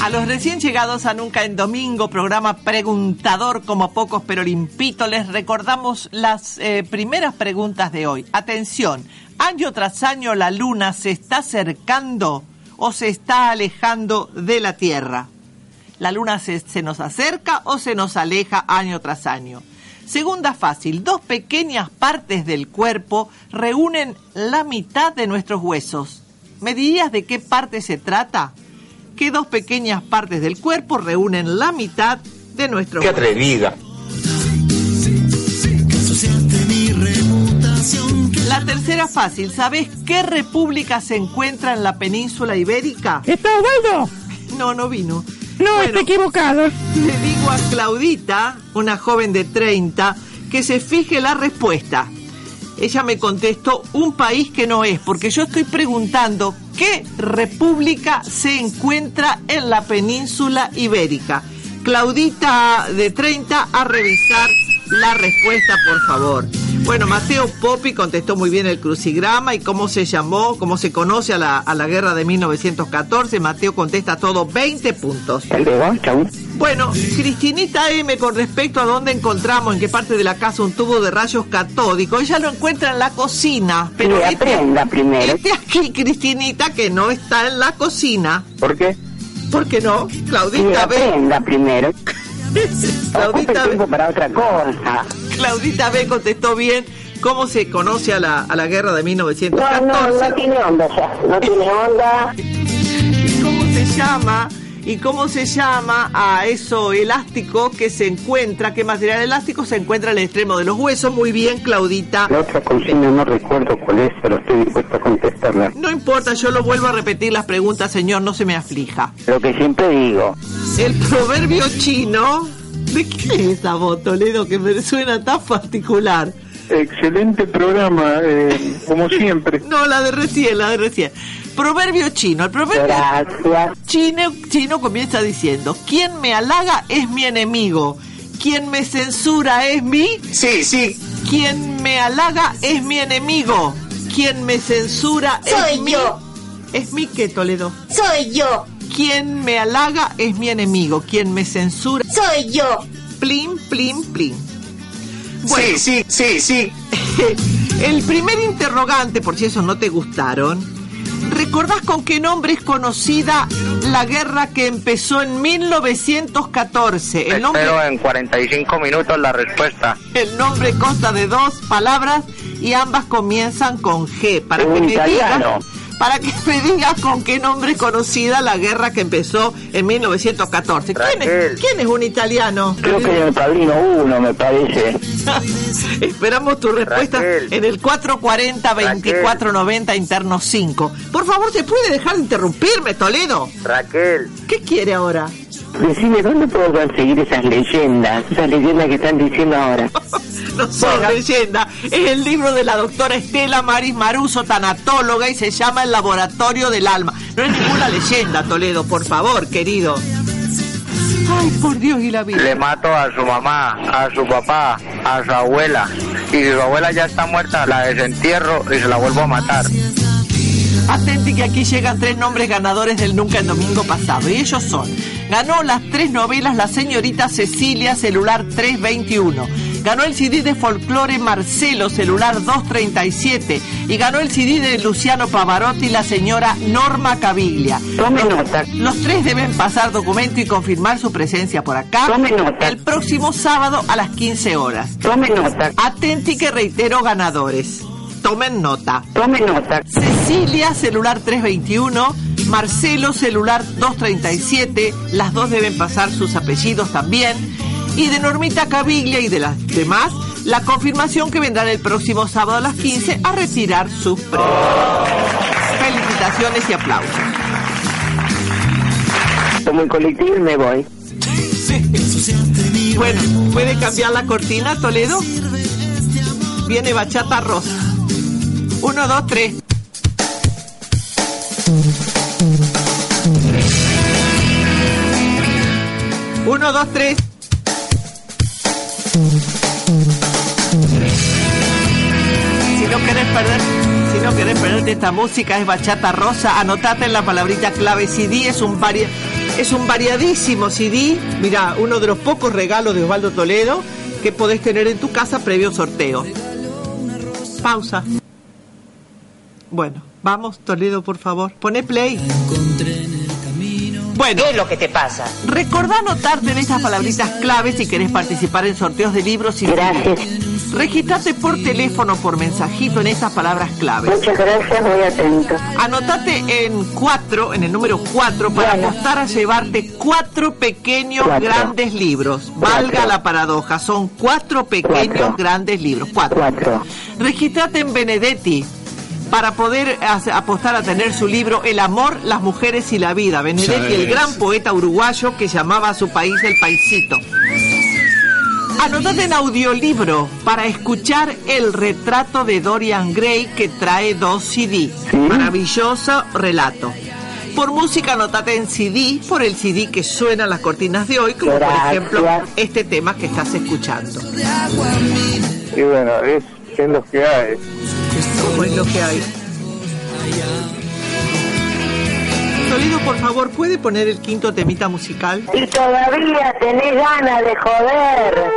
A los recién llegados a Nunca en Domingo, programa preguntador como pocos pero limpito, les recordamos las eh, primeras preguntas de hoy. Atención, año tras año la luna se está acercando o se está alejando de la Tierra. La luna se, nos acerca o se nos aleja año tras año. Segunda fácil, dos pequeñas partes del cuerpo reúnen la mitad de nuestros huesos. ¿Me dirías de qué parte se trata? Que dos pequeñas partes del cuerpo reúnen la mitad de nuestro ¡Qué atrevida! La tercera fácil, ¿sabes qué república se encuentra en la península ibérica? ¿Está Osvaldo? No, no vino. No, está equivocado. Le digo a Claudita, una joven de 30, que se fije la respuesta. Ella me contestó un país que no es, porque yo estoy preguntando qué república se encuentra en la península ibérica. Claudita de 30 a revisar la respuesta, por favor. Bueno, Mateo Popi contestó muy bien el crucigrama y cómo se llamó, cómo se conoce a la, a la guerra de 1914. Mateo contesta todo 20 puntos. Bueno, Cristinita M, con respecto a dónde encontramos, en qué parte de la casa un tubo de rayos catódicos, ella lo encuentra en la cocina. Pero Sí, este- aprenda primero. Este aquí, Cristinita, que no está en la cocina. ¿Por qué? ¿Por qué no? Sí, Claudita B. aprenda primero. Claudita Ocupe B. para otra cosa. Claudita B contestó bien cómo se conoce a la, a la guerra de No, 1914. no, no tiene onda ya. No tiene onda. ¿Y cómo se llama? ¿Y cómo se llama a eso elástico que se encuentra? ¿Qué material elástico se encuentra al extremo de los huesos? Muy bien, Claudita. La otra consigna no recuerdo cuál es, pero estoy dispuesto a contestarla. No importa, yo lo vuelvo a repetir las preguntas, señor, no se me aflija. Lo que siempre digo. El proverbio chino. ¿De qué es esa voz, Toledo, que me suena tan particular? Excelente programa, eh, como siempre. No, la de recién, la de recién. Proverbio chino. El proverbio chino, chino comienza diciendo: Quien me halaga es mi enemigo. Quien me censura es mi. Sí, sí. Quien me halaga es mi enemigo. Quien me censura es Soy mi. yo. ¿Es mi qué, Toledo? Soy yo. Quien me halaga es mi enemigo. Quien me censura. Soy yo. Plin, plin, plin. Sí, sí, sí, sí. El primer interrogante, por si esos no te gustaron, ¿recordás con qué nombre es conocida la guerra que empezó en 1914? El nombre, Espero en 45 minutos la respuesta. el nombre consta de dos palabras y ambas comienzan con G. Para Un que me italiano. digas, para que me digas con qué nombre es conocida la guerra que empezó en 1914. ¿Quién es, quién es un italiano? Creo que es el padrino uno, me parece. Esperamos tu respuesta Raquel. en el 440-2490 interno 5. Por favor, ¿se puede dejar de interrumpirme, Toledo? Raquel, ¿Qué quiere ahora? Decime, ¿dónde puedo conseguir esas leyendas? Esas leyendas que están diciendo ahora. No son leyenda, es el libro de la doctora Estela Maris Maruso, tanatóloga, y se llama El Laboratorio del Alma. No es ninguna leyenda, Toledo, por favor, querido. Ay, por Dios y la vida. le mato a su mamá, a su papá, a su abuela. Y si su abuela ya está muerta, la desentierro y se la vuelvo a matar. Atenti que aquí llegan tres nombres ganadores del Nunca el domingo pasado. Y ellos son. Ganó las tres novelas la señorita Cecilia, celular 321. Ganó el CD de folclore Marcelo, celular 237. Y ganó el CD de Luciano Pavarotti, la señora Norma Caviglia. Tome nota. Los tres deben pasar documento y confirmar su presencia por acá. Tome nota. El próximo sábado a las 15 horas. Tome nota. Atenti que reitero ganadores. Tomen nota. Tome nota. Cecilia, celular 321. Marcelo, celular 237. Las dos deben pasar sus apellidos también. Y de Normita Caviglia y de las demás, la confirmación que vendrán el próximo sábado a las 15 a retirar sus premios. Felicitaciones y aplausos. Tomo el colectivo me voy. Bueno, ¿puede cambiar la cortina, Toledo? Viene bachata rosa. Uno, dos, tres. Uno, dos, tres. Si no querés perder, si no querés perderte esta música es bachata rosa, anotate en la palabrita clave CD, es un varia, es un variadísimo CD. Mira, uno de los pocos regalos de Osvaldo Toledo que podés tener en tu casa previo sorteo. Pausa. Bueno, vamos, Toledo, por favor. Pone play. Bueno, ¿Qué es lo que te pasa? recordá anotarte en esas palabritas claves si querés participar en sorteos de libros y Gracias. Registrate por teléfono, por mensajito en esas palabras claves. Muchas gracias, muy atento. Anotate en cuatro, en el número cuatro, para apostar a llevarte cuatro pequeños Cuatro. grandes libros. Valga la paradoja, son cuatro pequeños Cuatro. grandes libros. Cuatro. Cuatro. Registrate en Benedetti para poder apostar a tener su libro El amor, las mujeres y la vida. Benedetti, el gran poeta uruguayo que llamaba a su país el paisito. Anotate en audiolibro para escuchar el retrato de Dorian Gray que trae dos CD. Maravilloso relato. Por música anotate en CD, por el CD que suenan las cortinas de hoy, como por ejemplo este tema que estás escuchando. Y bueno, es, es lo que hay. ¿Cómo es lo que hay? Toledo, por favor, ¿puede poner el quinto temita musical? Y todavía tenés ganas de joder.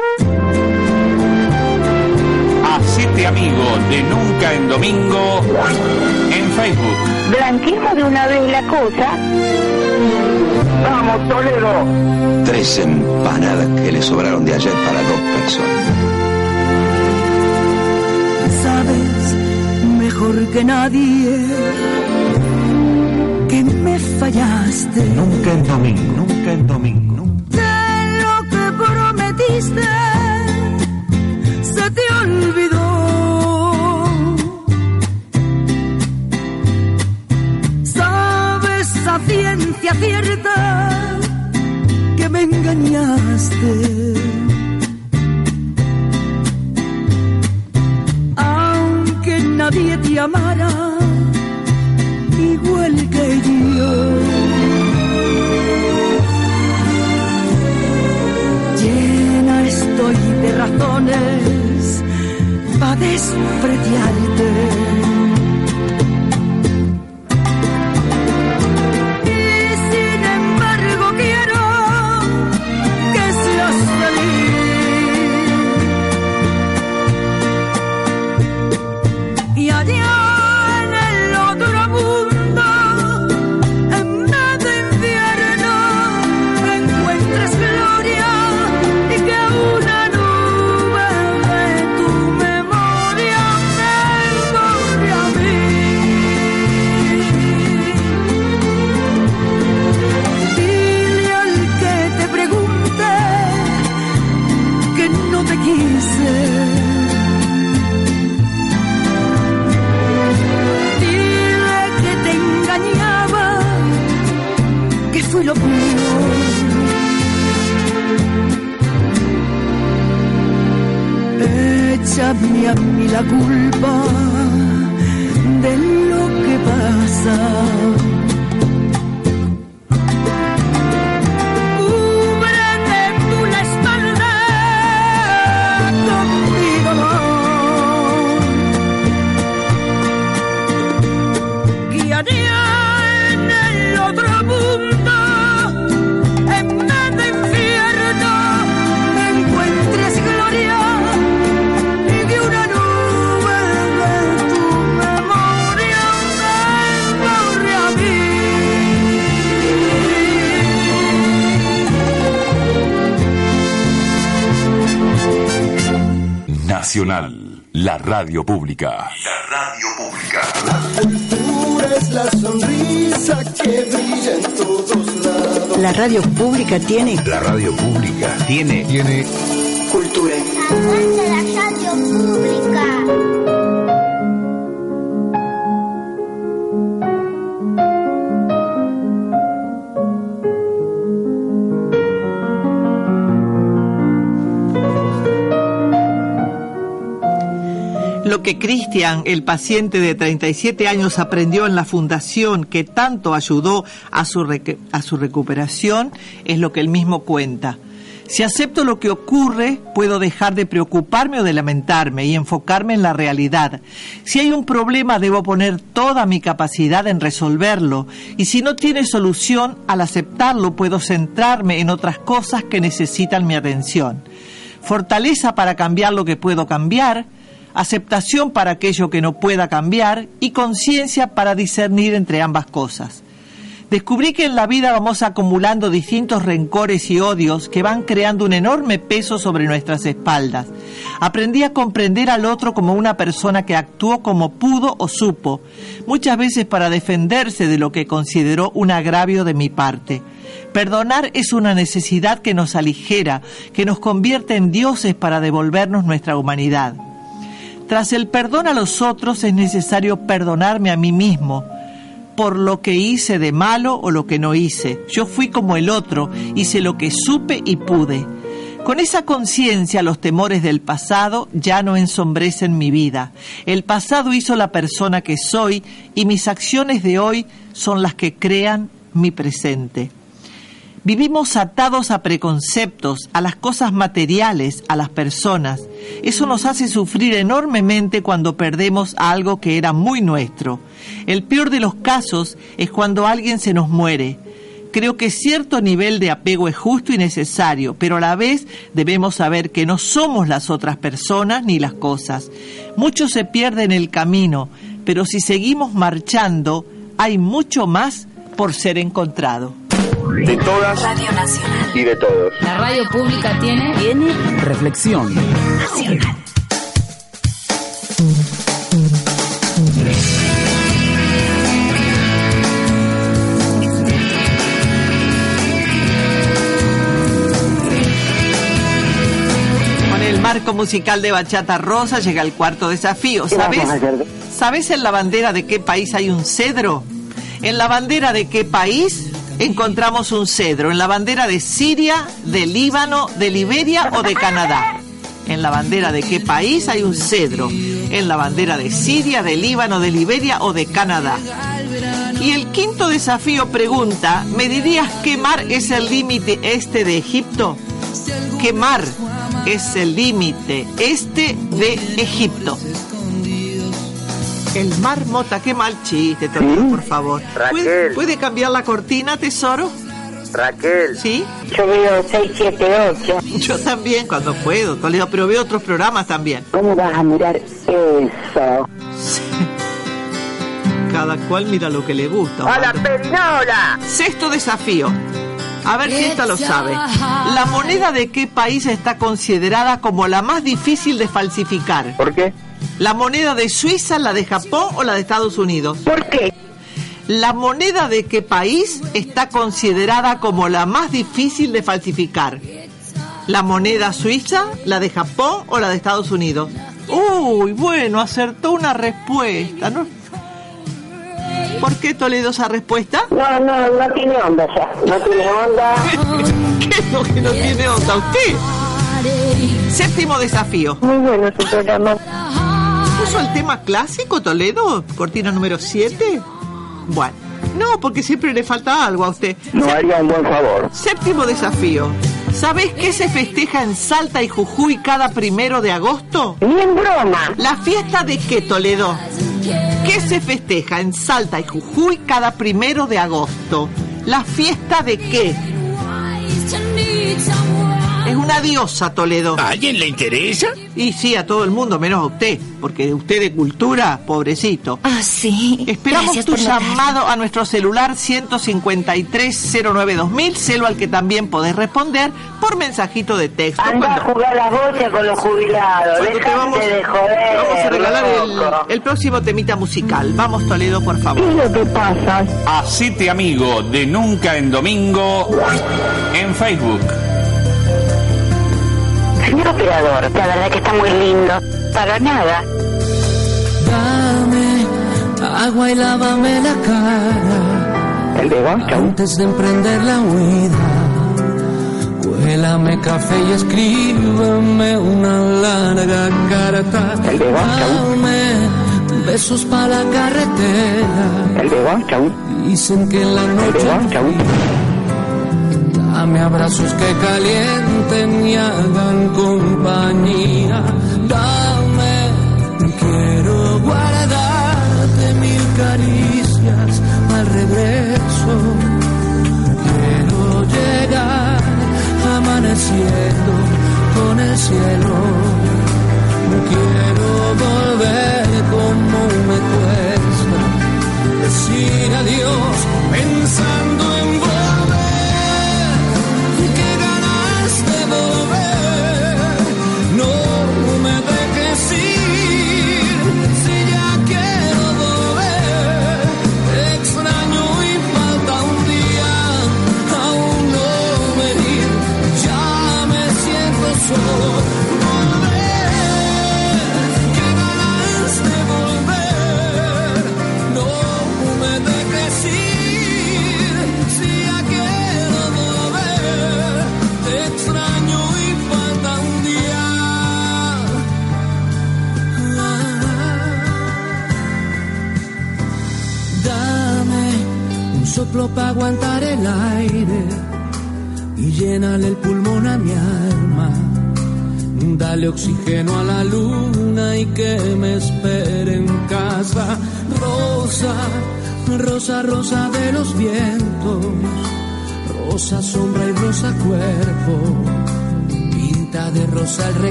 Hacete amigo de Nunca en Domingo en Facebook. Blanqueemos de una vez la cosa. ¡Vamos, Toledo! Tres empanadas que le sobraron de ayer para dos personas. Sabes mejor que nadie que me fallaste. Nunca en domingo, nunca en domingo. De lo que prometiste se te olvidó. Sabes a ciencia cierta que me engañaste. Nadie te amara igual que yo. Llena estoy de razones para despreciarte. A Nacional, la radio pública. La radio pública. Cultura es la sonrisa que brilla en todos lados. La radio pública tiene La radio pública tiene, tiene cultura. Que Cristian, el paciente de 37 años, aprendió en la fundación que tanto ayudó a su, a su recuperación es lo que él mismo cuenta. Si acepto lo que ocurre, puedo dejar de preocuparme o de lamentarme y enfocarme en la realidad. Si hay un problema, debo poner toda mi capacidad en resolverlo. Y si no tiene solución, al aceptarlo, puedo centrarme en otras cosas que necesitan mi atención. Fortaleza para cambiar lo que puedo cambiar, aceptación para aquello que no pueda cambiar y conciencia para discernir entre ambas cosas. Descubrí que en la vida vamos acumulando distintos rencores y odios que van creando un enorme peso sobre nuestras espaldas. Aprendí a comprender al otro como una persona que actuó como pudo o supo, muchas veces para defenderse de lo que consideró un agravio de mi parte. Perdonar es una necesidad que nos aligera, que nos convierte en dioses para devolvernos nuestra humanidad. Tras el perdón a los otros es necesario perdonarme a mí mismo por lo que hice de malo o lo que no hice. Yo fui como el otro, hice lo que supe y pude. Con esa conciencia los temores del pasado ya no ensombrecen mi vida. El pasado hizo la persona que soy y mis acciones de hoy son las que crean mi presente. Vivimos atados a preconceptos, a las cosas materiales, a las personas. Eso nos hace sufrir enormemente cuando perdemos algo que era muy nuestro. El peor de los casos es cuando alguien se nos muere. Creo que cierto nivel de apego es justo y necesario, pero a la vez debemos saber que no somos las otras personas ni las cosas. Mucho se pierde en el camino, pero si seguimos marchando, hay mucho más por ser encontrado. De todas Radio Nacional. y de todos. La radio pública tiene... Tiene... Reflexión. Nacional. Con el marco musical de Bachata Rosa llega el cuarto desafío. ¿Qué ¿Sabes? ¿Sabes en la bandera de qué país hay un cedro? En la bandera de qué país encontramos un cedro. En la bandera de Siria, de Líbano, de Liberia o de Canadá. En la bandera de qué país hay un cedro. En la bandera de Siria, de Líbano, de Liberia o de Canadá. Y el quinto desafío pregunta, ¿me dirías qué mar es el límite este de Egipto? ¿Qué mar es el límite este de Egipto? El mar Mota, qué mal chiste, Toledo, por favor. ¿Puede, Raquel. puede cambiar la cortina, tesoro? Raquel. ¿Sí? Yo veo 6, 7, 8. Yo también, cuando puedo, Toledo, pero veo otros programas también. ¿Cómo vas a mirar eso? Cada cual mira lo que le gusta. ¡A la perinola! Sexto desafío. A ver si esta lo sabe. ¿La moneda de qué país está considerada como la más difícil de falsificar? ¿Por qué? ¿La moneda de Suiza, la de Japón o la de Estados Unidos? ¿Por qué? ¿La moneda de qué país está considerada como la más difícil de falsificar? ¿La moneda suiza, la de Japón o la de Estados Unidos? Uy, bueno, acertó una respuesta, ¿no? ¿Por qué Toledo esa respuesta? No, no, no tiene onda ya. No tiene onda. ¿Qué es lo que no tiene onda usted? Séptimo desafío. Muy bueno su programa. ¿Puso el tema clásico, Toledo? Cortina número 7. Bueno, no, porque siempre le falta algo a usted. No haría un buen favor. Séptimo desafío. ¿Sabés qué se festeja en Salta y Jujuy cada primero de agosto? Ni en broma. ¿La fiesta de qué, Toledo? ¿Qué se festeja en Salta y Jujuy cada primero de agosto? ¿La fiesta de qué? Es una diosa, Toledo. ¿A alguien le interesa? Y sí, a todo el mundo, menos a usted, porque usted de cultura, pobrecito. Ah, sí. Esperamos Gracias tu notar. llamado a nuestro celular 153-09-2000, celo al que también podés responder por mensajito de texto. Anda a jugar las bochas con los jubilados. cuando te vamos, de joder. te vamos a regalar el, próximo temita musical. Vamos, Toledo, por ¿Qué favor. es lo que pasa? Hacete amigo de Nunca en Domingo en Facebook. Señor operador, la verdad que está muy lindo. Para nada. Dame agua y lávame la cara. Antes de emprender la huida. Cuélame café y escríbeme una larga carta. Dame besos para la carretera. Dicen que en la noche. Dame abrazos que calienten y hagan compañía.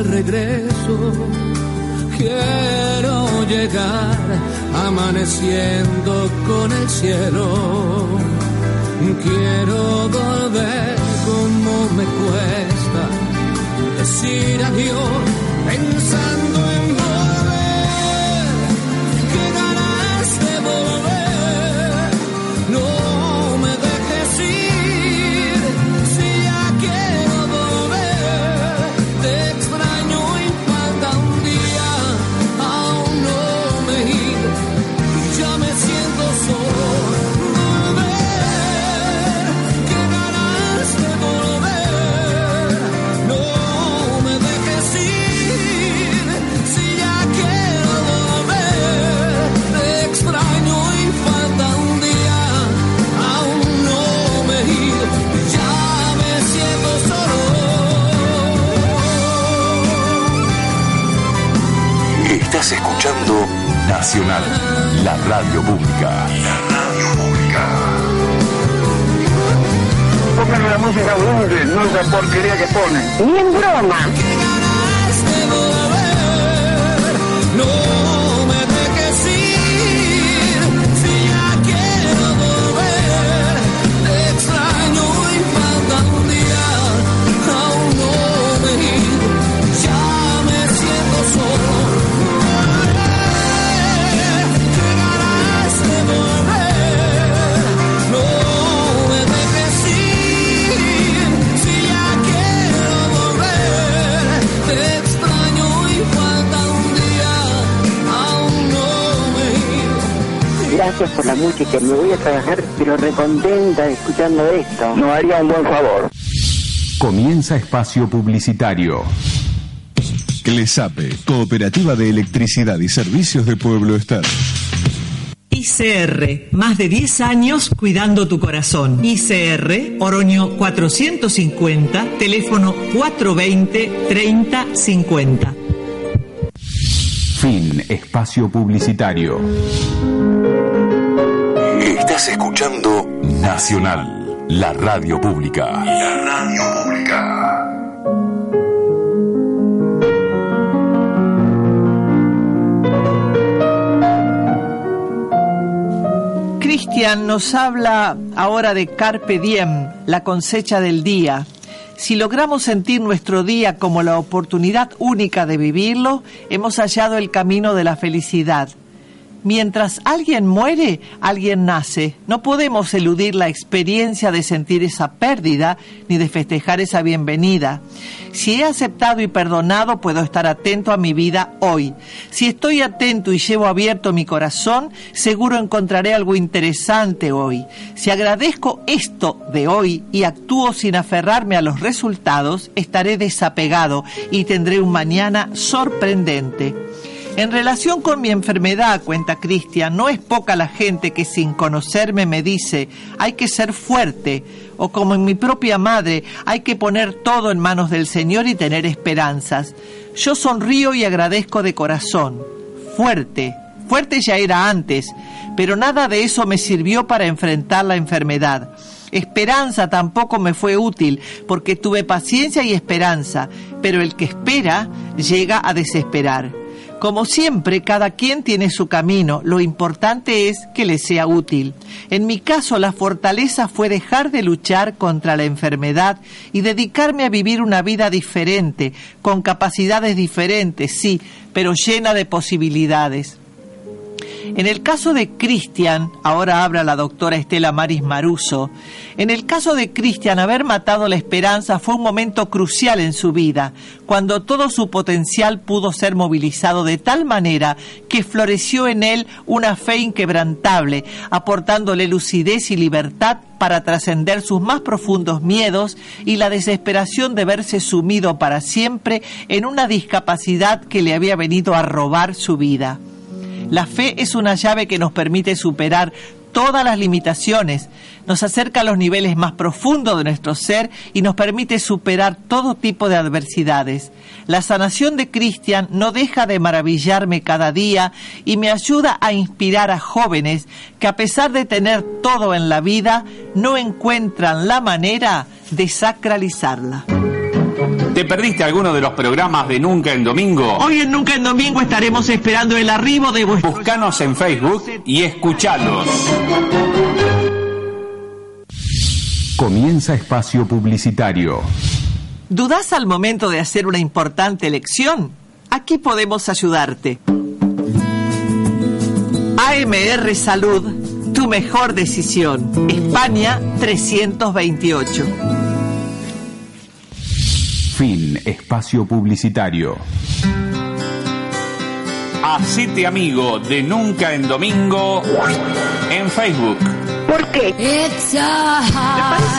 Al regreso. Quiero llegar amaneciendo con el cielo. Quiero volver como me cuesta decir adiós pensando escuchando Nacional, la radio pública. La radio pública. Pónganle la música dulce, no esa porquería que ponen. Ni en broma. Música. Me voy a trabajar, pero recontenta escuchando esto. Nos haría un buen favor. Comienza espacio publicitario. CLESAPE, Cooperativa de Electricidad y Servicios de Pueblo Estado. ICR, más de 10 años cuidando tu corazón. ICR, Oroño 450, teléfono 420-3050. Fin espacio publicitario. Escuchando Nacional, la radio pública. La radio pública. Cristian nos habla ahora de Carpe Diem, la cosecha del día. Si logramos sentir nuestro día como la oportunidad única de vivirlo, hemos hallado el camino de la felicidad. Mientras alguien muere, alguien nace. No podemos eludir la experiencia de sentir esa pérdida ni de festejar esa bienvenida. Si he aceptado y perdonado, puedo estar atento a mi vida hoy. Si estoy atento y llevo abierto mi corazón, seguro encontraré algo interesante hoy. Si agradezco esto de hoy y actúo sin aferrarme a los resultados, estaré desapegado y tendré un mañana sorprendente. En relación con mi enfermedad, cuenta Cristian, no es poca la gente que sin conocerme me dice, hay que ser fuerte, o como en mi propia madre, hay que poner todo en manos del Señor y tener esperanzas. Yo sonrío y agradezco de corazón. Fuerte, fuerte ya era antes, pero nada de eso me sirvió para enfrentar la enfermedad. Esperanza tampoco me fue útil, porque tuve paciencia y esperanza, pero el que espera llega a desesperar. Como siempre, cada quien tiene su camino. Lo importante es que le sea útil. En mi caso, la fortaleza fue dejar de luchar contra la enfermedad y dedicarme a vivir una vida diferente, con capacidades diferentes, sí, pero llena de posibilidades. En el caso de Cristian, ahora habla la doctora Estela Maris Maruso, en el caso de Cristian, haber matado la esperanza fue un momento crucial en su vida, cuando todo su potencial pudo ser movilizado de tal manera que floreció en él una fe inquebrantable, aportándole lucidez y libertad para trascender sus más profundos miedos y la desesperación de verse sumido para siempre en una discapacidad que le había venido a robar su vida. La fe es una llave que nos permite superar todas las limitaciones, nos acerca a los niveles más profundos de nuestro ser y nos permite superar todo tipo de adversidades. La sanación de Cristian no deja de maravillarme cada día y me ayuda a inspirar a jóvenes que a pesar de tener todo en la vida, no encuentran la manera de sacralizarla. ¿Te perdiste alguno de los programas de Nunca en Domingo? Hoy en Nunca en Domingo estaremos esperando el arribo de vuestros... Buscanos en Facebook y escuchalos. Comienza espacio publicitario. ¿Dudas al momento de hacer una importante elección? Aquí podemos ayudarte. AMR Salud, tu mejor decisión. España 328. Fin espacio publicitario. Hacete amigo de Nunca en Domingo en Facebook. ¿Por qué? ¿Te parece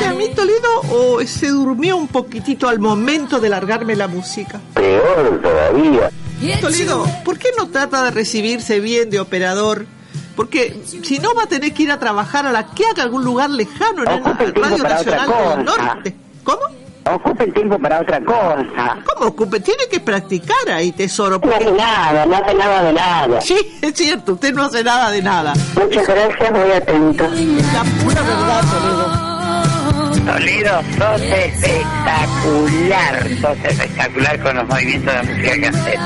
a mí, Toledo, o se durmió un poquitito al momento de largarme la música? Peor todavía. Toledo, ¿por qué no trata de recibirse bien de operador? Porque si no va a tener que ir a trabajar a la que haga algún lugar lejano en el Radio Nacional del. Norte. ¿Cómo? Ocupe el tiempo para otra cosa. ¿Cómo ocupe? Tiene que practicar ahí, tesoro. No hace nada, no hace nada de nada. Sí, es cierto, usted no hace nada de nada. Muchas gracias, muy atento. La pura verdad, Toledo. Toledo, sos espectacular, sos espectacular con los movimientos de música que haces.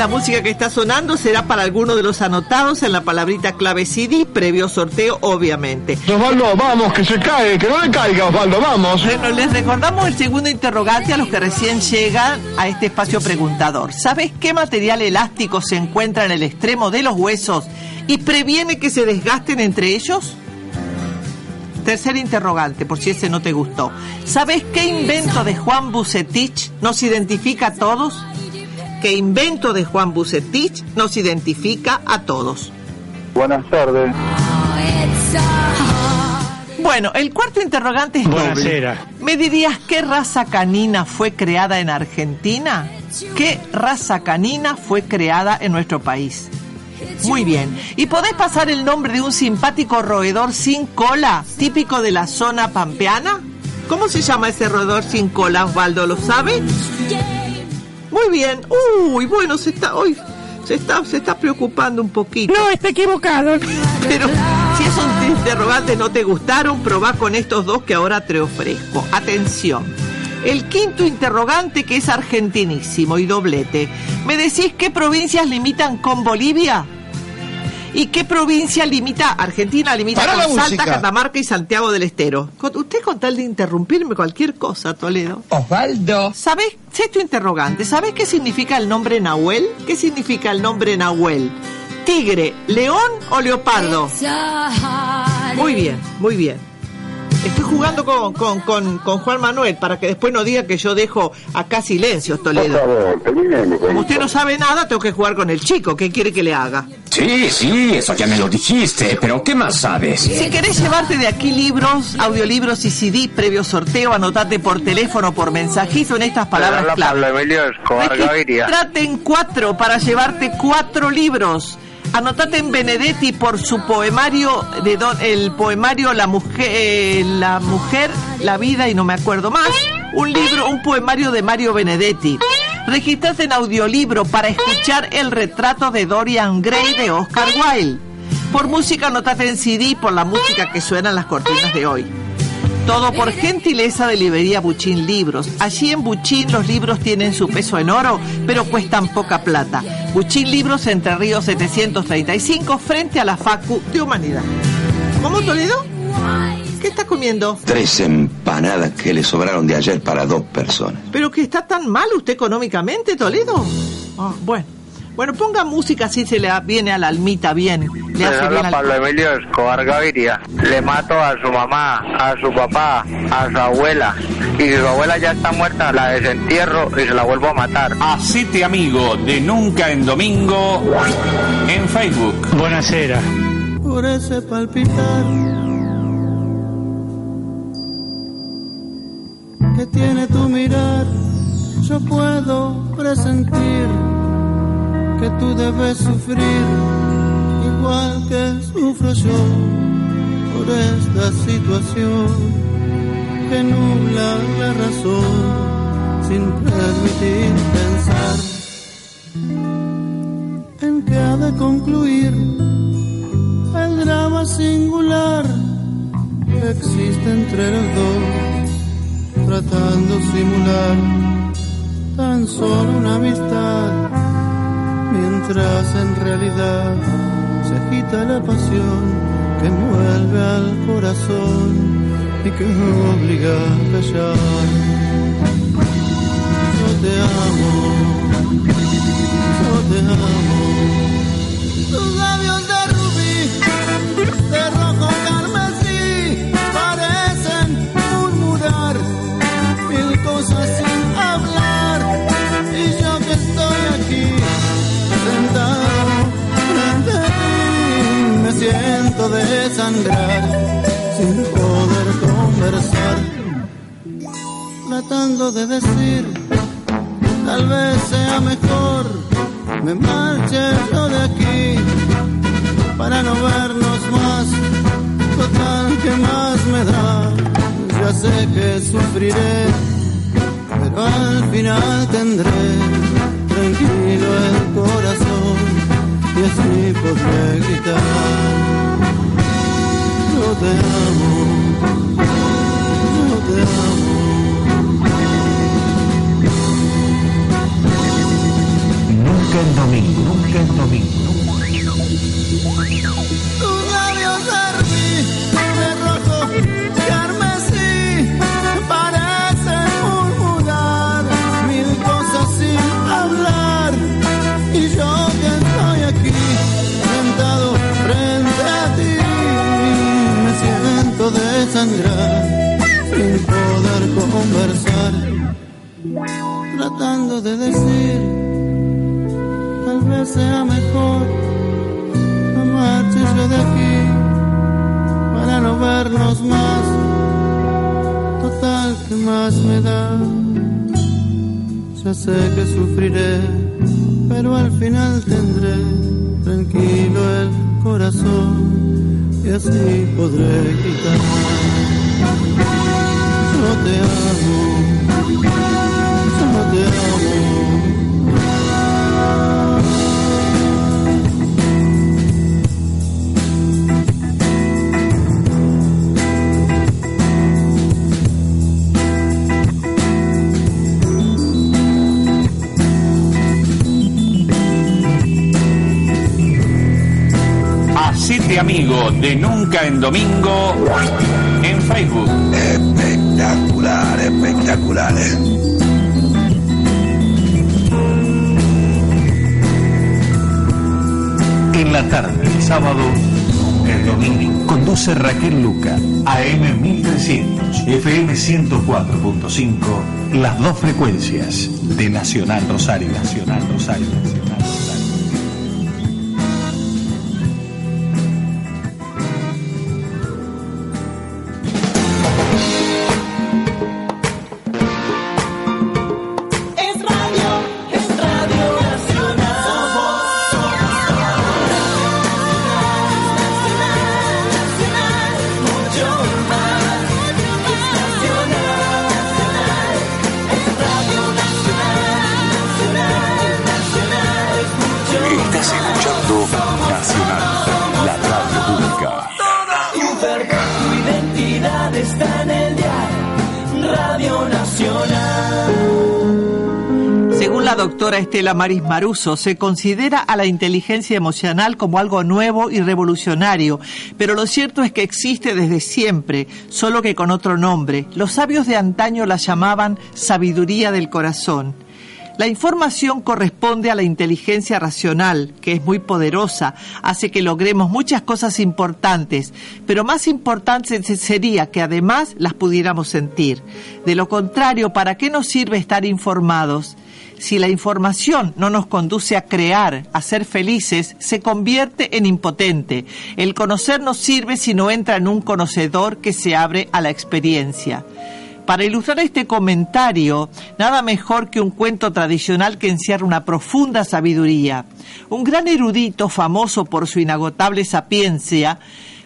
La música que está sonando será para alguno de los anotados en la palabrita clave CD, previo sorteo, obviamente. Osvaldo, vamos, que se cae, que no le caiga, Osvaldo, vamos. Bueno, les recordamos el segundo interrogante a los que recién llegan a este espacio preguntador. ¿Sabes qué material elástico se encuentra en el extremo de los huesos y previene que se desgasten entre ellos? Tercer interrogante, por si ese no te gustó. ¿Sabes qué invento de Juan Bucetich nos identifica a todos? ¿Qué invento de Juan Bucetich nos identifica a todos? Buenas tardes. Bueno, el cuarto interrogante es. Buenasera. ¿Me dirías qué raza canina fue creada en Argentina? ¿Qué raza canina fue creada en nuestro país? Muy bien. ¿Y podés pasar el nombre de un simpático roedor sin cola, típico de la zona pampeana? ¿Cómo se llama ese roedor sin cola, Osvaldo? ¿Lo sabe? Muy bien. Uy, bueno, se está hoy se está se está preocupando un poquito. No, está equivocado. Pero si esos interrogantes no te gustaron, probá con estos dos que ahora te ofrezco. Atención. El quinto interrogante que es argentinísimo y doblete. ¿Me decís qué provincias limitan con Bolivia? ¿Y qué provincia limita? Argentina limita con Salta, música. Catamarca y Santiago del Estero. Con- Usted con tal de interrumpirme cualquier cosa, Toledo. Osvaldo. ¿Sabés? Sé tu interrogante. ¿Sabés qué significa el nombre Nahuel? ¿Qué significa el nombre Nahuel? tigre, león o leopardo. Muy bien, muy bien. Estoy jugando con, con, con, con Juan Manuel para que después no diga que yo dejo acá silencios, Toledo. Por favor, Como usted no sabe nada, tengo que jugar con el chico. ¿Qué quiere que le haga? Sí, sí, eso ya me lo dijiste, pero ¿qué más sabes? Si querés llevarte de aquí libros, audiolibros y CD previo sorteo, anotate por teléfono, por mensajizo en estas palabras Habla clave. Pablo Emilio Escobar Gaviria. Registrate en cuatro para llevarte cuatro libros. Anotate en Benedetti por su poemario de don, el poemario La mujer, eh, la mujer, la vida y no me acuerdo más. Un libro, un poemario de Mario Benedetti. Registrate en audiolibro para escuchar el retrato de Dorian Gray de Oscar Wilde. Por música anotate en CD por la música que suena en las cortinas de hoy. Todo por gentileza de Librería Buchín Libros. Allí en Buchín los libros tienen su peso en oro, pero cuestan poca plata. Buchín Libros Entre Ríos 735 frente a la Facu de Humanidad. ¿Cómo Toledo? ¿Qué está comiendo? Tres empanadas que le sobraron de ayer para dos personas. ¿Pero que está tan mal usted económicamente, Toledo? Ah, bueno. Bueno, ponga música así se le viene a la almita bien. Le hace bien al... Pablo Emilio Escobar Gaviria. Le mato a su mamá, a su papá, a su abuela. Y si su abuela ya está muerta, la desentierro y se la vuelvo a matar. Hacete amigo de Nunca en Domingo en Facebook. Buenasera. por ese palpitar que tiene tu mirar, yo puedo presentir que tú debes sufrir igual que sufro yo por esta situación. Que nubla la razón sin permitir pensar en que ha de concluir el drama singular que existe entre los dos, tratando simular tan solo una amistad, mientras en realidad se agita la pasión que envuelve al corazón y que obliga a callar. Yo te amo, yo te amo. Siento desangrar sin poder conversar. Tratando de decir, tal vez sea mejor me marche yo de aquí para no vernos más. Total, que más me da? Ya sé que sufriré, pero al final tendré tranquilo el corazón y así podré gritar. Yo te amo, yo te amo. Nunca en domingo, nunca en domingo. Siento desangrar sin poder conversar, tratando de decir tal vez sea mejor no yo de aquí para no vernos más. Total, que más me da? Ya sé que sufriré, pero al final tendré tranquilo el corazón y así podré gritar. Yo te amo, Hacete amigo de Nunca en Domingo en Facebook. Espectacular, espectacular. En la la tarde del sábado, el domingo. Conduce Raquel Luca, AM 1300, FM 104.5, las dos frecuencias de Nacional Rosario, Nacional Rosario, Nacional doctora Estela Maris Maruso, se considera a la inteligencia emocional como algo nuevo y revolucionario, pero lo cierto es que existe desde siempre, solo que con otro nombre. Los sabios de antaño la llamaban sabiduría del corazón. La información corresponde a la inteligencia racional, que es muy poderosa, hace que logremos muchas cosas importantes, pero más importante se- sería que además las pudiéramos sentir. De lo contrario, ¿para qué nos sirve estar informados? Si la información no nos conduce a crear, a ser felices, se convierte en impotente. El conocer no sirve si no entra en un conocedor que se abre a la experiencia. Para ilustrar este comentario, nada mejor que un cuento tradicional que encierra una profunda sabiduría. Un gran erudito, famoso por su inagotable sapiencia,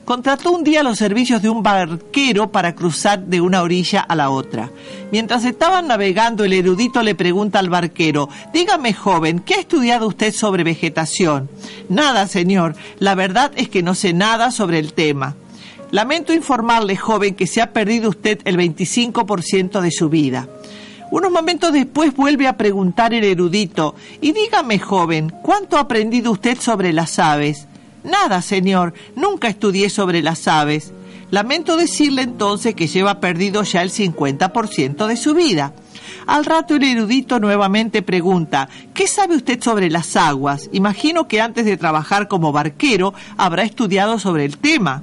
contrató un día los servicios de un barquero para cruzar de una orilla a la otra. Mientras estaban navegando, el erudito le pregunta al barquero, dígame joven, ¿qué ha estudiado usted sobre vegetación? Nada, señor, la verdad es que no sé nada sobre el tema. Lamento informarle, joven, que se ha perdido usted el 25% de su vida. Unos momentos después vuelve a preguntar el erudito, y dígame, joven, ¿cuánto ha aprendido usted sobre las aves? Nada, señor, nunca estudié sobre las aves. Lamento decirle entonces que lleva perdido ya el 50% de su vida. Al rato el erudito nuevamente pregunta, ¿qué sabe usted sobre las aguas? Imagino que antes de trabajar como barquero habrá estudiado sobre el tema.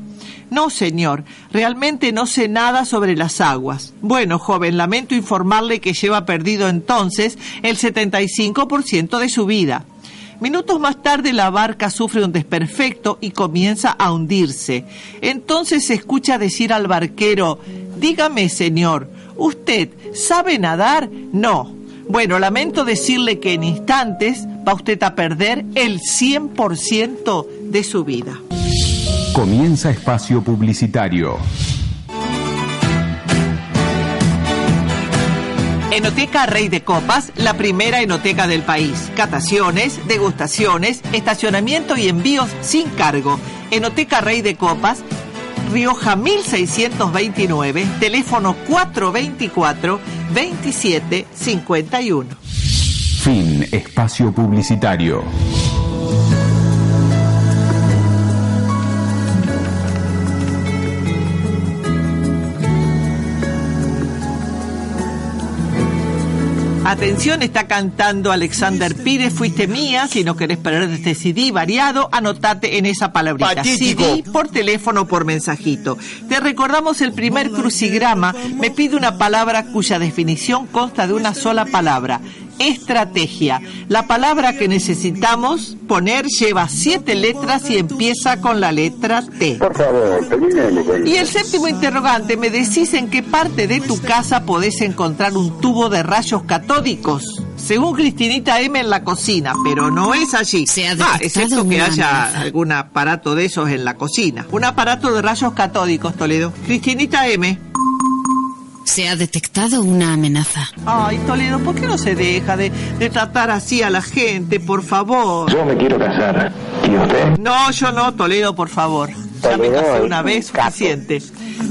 No, señor, realmente no sé nada sobre las aguas. Bueno, joven, lamento informarle que lleva perdido entonces el 75% de su vida. Minutos más tarde la barca sufre un desperfecto y comienza a hundirse. Entonces se escucha decir al barquero, dígame, señor, ¿usted sabe nadar? No. Bueno, lamento decirle que en instantes va usted a perder el 100% de su vida. Comienza espacio publicitario. Enoteca Rey de Copas, la primera enoteca del país. Cataciones, degustaciones, estacionamiento y envíos sin cargo. Enoteca Rey de Copas, Rioja 1629, teléfono 424-2751. Fin espacio publicitario. Atención, está cantando Alexander Pires, fuiste mía, si no querés perder este CD variado, anotate en esa palabrita. Patético. CD por teléfono o por mensajito. Te recordamos el primer crucigrama, me pide una palabra cuya definición consta de una sola palabra. Estrategia. La palabra que necesitamos poner lleva siete letras y empieza con la letra T. Por favor, terminemos Y el séptimo interrogante, me decís en qué parte de tu casa podés encontrar un tubo de rayos catódicos. Según Cristinita M en la cocina, pero no es allí. ah, detectado excepto que haya amenaza. algún aparato de esos en la cocina. Un aparato de rayos catódicos, Toledo. Cristinita M. Se ha detectado una amenaza. Ay, Toledo, ¿por qué no se deja de, de tratar así a la gente, por favor? Yo me quiero casar. ¿Y usted? No, yo no, Toledo, por favor. Ya me casé una vez, suficiente.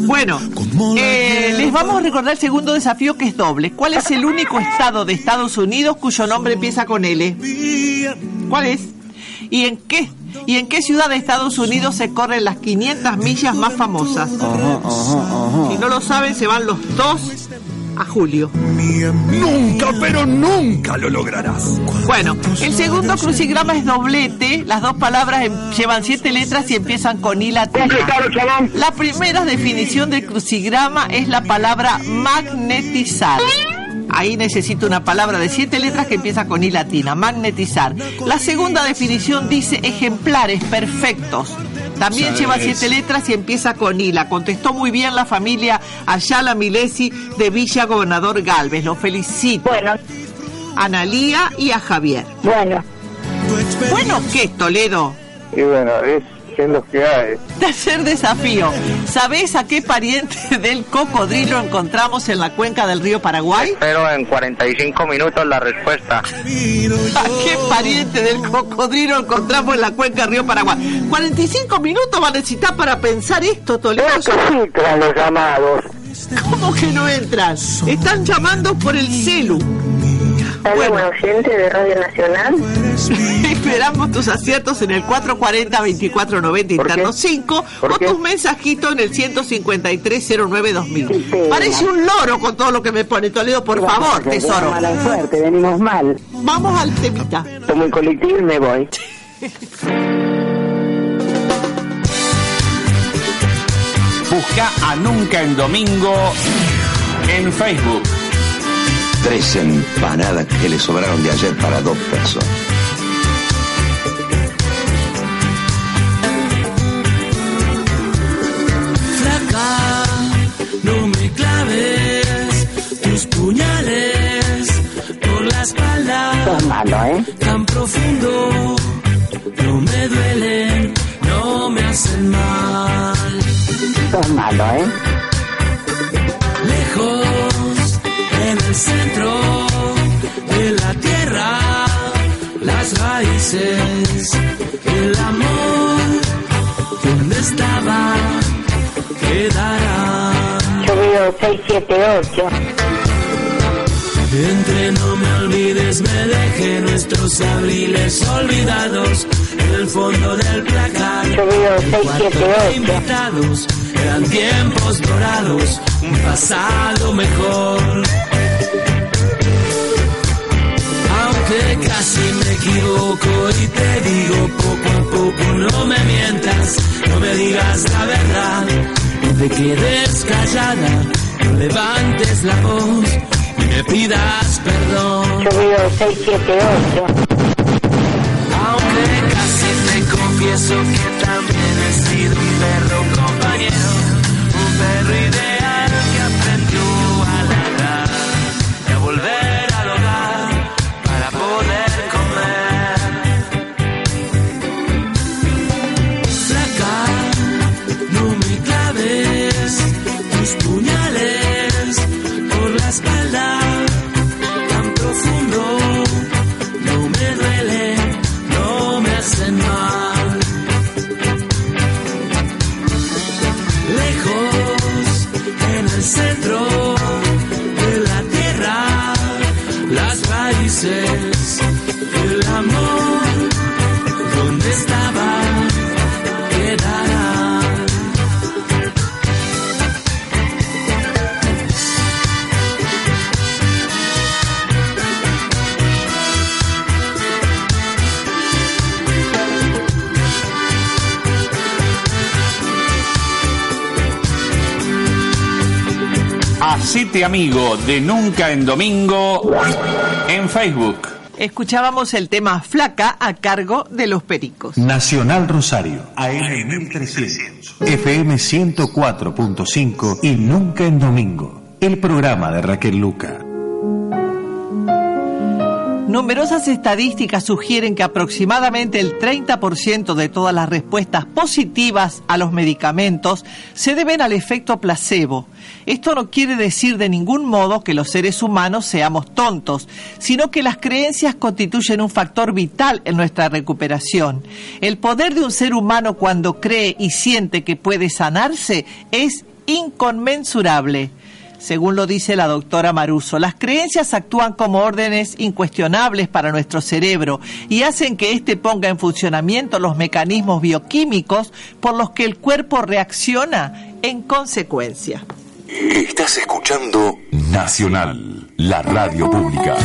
Bueno, eh, les vamos a recordar el segundo desafío que es doble. ¿Cuál es el único estado de Estados Unidos cuyo nombre empieza con L? ¿Cuál es? ¿Y en qué? ¿Y en qué ciudad de Estados Unidos se corren las 500 millas más famosas? Si no lo saben, se van los dos a Julio. Nunca, pero nunca lo lograrás. Bueno, el segundo crucigrama es doblete. Las dos palabras em- llevan siete letras y empiezan con I latina. La primera definición del crucigrama es la palabra magnetizar. Ahí necesito una palabra de siete letras que empieza con I latina, magnetizar. La segunda definición dice ejemplares perfectos. También lleva siete letras y empieza con I. La contestó muy bien la familia Ayala Milesi de Villa Gobernador Galvez. Los felicito. Bueno. A Analía y a Javier. Bueno. Bueno, ¿qué, Toledo? Y bueno, es, lo que hay. Tercer desafío. ¿Sabés a qué pariente del cocodrilo encontramos en la cuenca del río Paraguay? Pero en 45 minutos la respuesta. ¿A qué pariente del cocodrilo encontramos en la cuenca del río Paraguay? 45 minutos va a necesitar para pensar esto, Toledo. filtran los llamados. ¿Cómo que no entran? Están llamando por el celu. Bueno, oyente de Radio Nacional. Esperamos tus aciertos en el 440-2490 interno 5 o tus mensajitos en el 153-09-2000. Parece un loro con todo lo que me pone Toledo, por favor, tesoro. Mala suerte, venimos mal. Vamos al temita. Tomo el colectivo y me voy. Busca a Nunca en Domingo en Facebook. Tres empanadas que le sobraron de ayer para dos personas. Flaca, no me claves tus puñales por la espalda. Sos malo, ¿eh? Tan profundo, no me duelen, no me hacen mal. Sos malo, ¿eh? El centro de la tierra, las raíces, el amor, donde estaba, quedará. Yo veo 678. Entre no me olvides, me dejé nuestros abriles olvidados en el fondo del placar. Yo veo El cuarto de 678. invitados eran tiempos dorados, un pasado mejor. Casi me equivoco y te digo poco a poco, no me mientas, no me digas la verdad, no te quedes callada, no levantes la voz y me pidas perdón. Yo veo 678. Aunque casi te confieso que también Hacete amigo de Nunca en Domingo en Facebook. Escuchábamos el tema Flaca a cargo de los Pericos. Nacional Rosario, AM 1300, FM 104.5 y Nunca en Domingo. El programa de Raquel Luca. Numerosas estadísticas sugieren que aproximadamente el 30% de todas las respuestas positivas a los medicamentos se deben al efecto placebo. Esto no quiere decir de ningún modo que los seres humanos seamos tontos, sino que las creencias constituyen un factor vital en nuestra recuperación. El poder de un ser humano cuando cree y siente que puede sanarse es inconmensurable. Según lo dice la doctora Maruso, las creencias actúan como órdenes incuestionables para nuestro cerebro y hacen que éste ponga en funcionamiento los mecanismos bioquímicos por los que el cuerpo reacciona en consecuencia. Estás escuchando Nacional, la radio pública.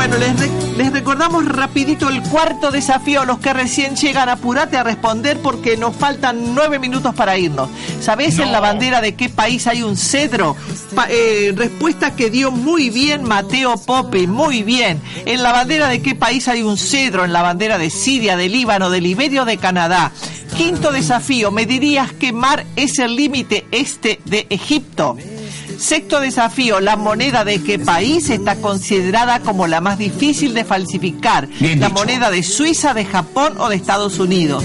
Bueno, les, re- les recordamos rapidito el cuarto desafío. Los que recién llegan, apurate a responder porque nos faltan nueve minutos para irnos. ¿Sabés en la bandera de qué país hay un cedro? Pa- eh, respuesta que dio muy bien Mateo Pope, muy bien. ¿En la bandera de qué país hay un cedro? En la bandera de Siria, de Líbano, de Liberia o de Canadá. Quinto desafío, ¿me dirías qué mar es el límite este de Egipto? Sexto desafío, ¿la moneda de qué país está considerada como la más difícil de falsificar? Bien ¿La dicho. moneda de Suiza, de Japón o de Estados Unidos?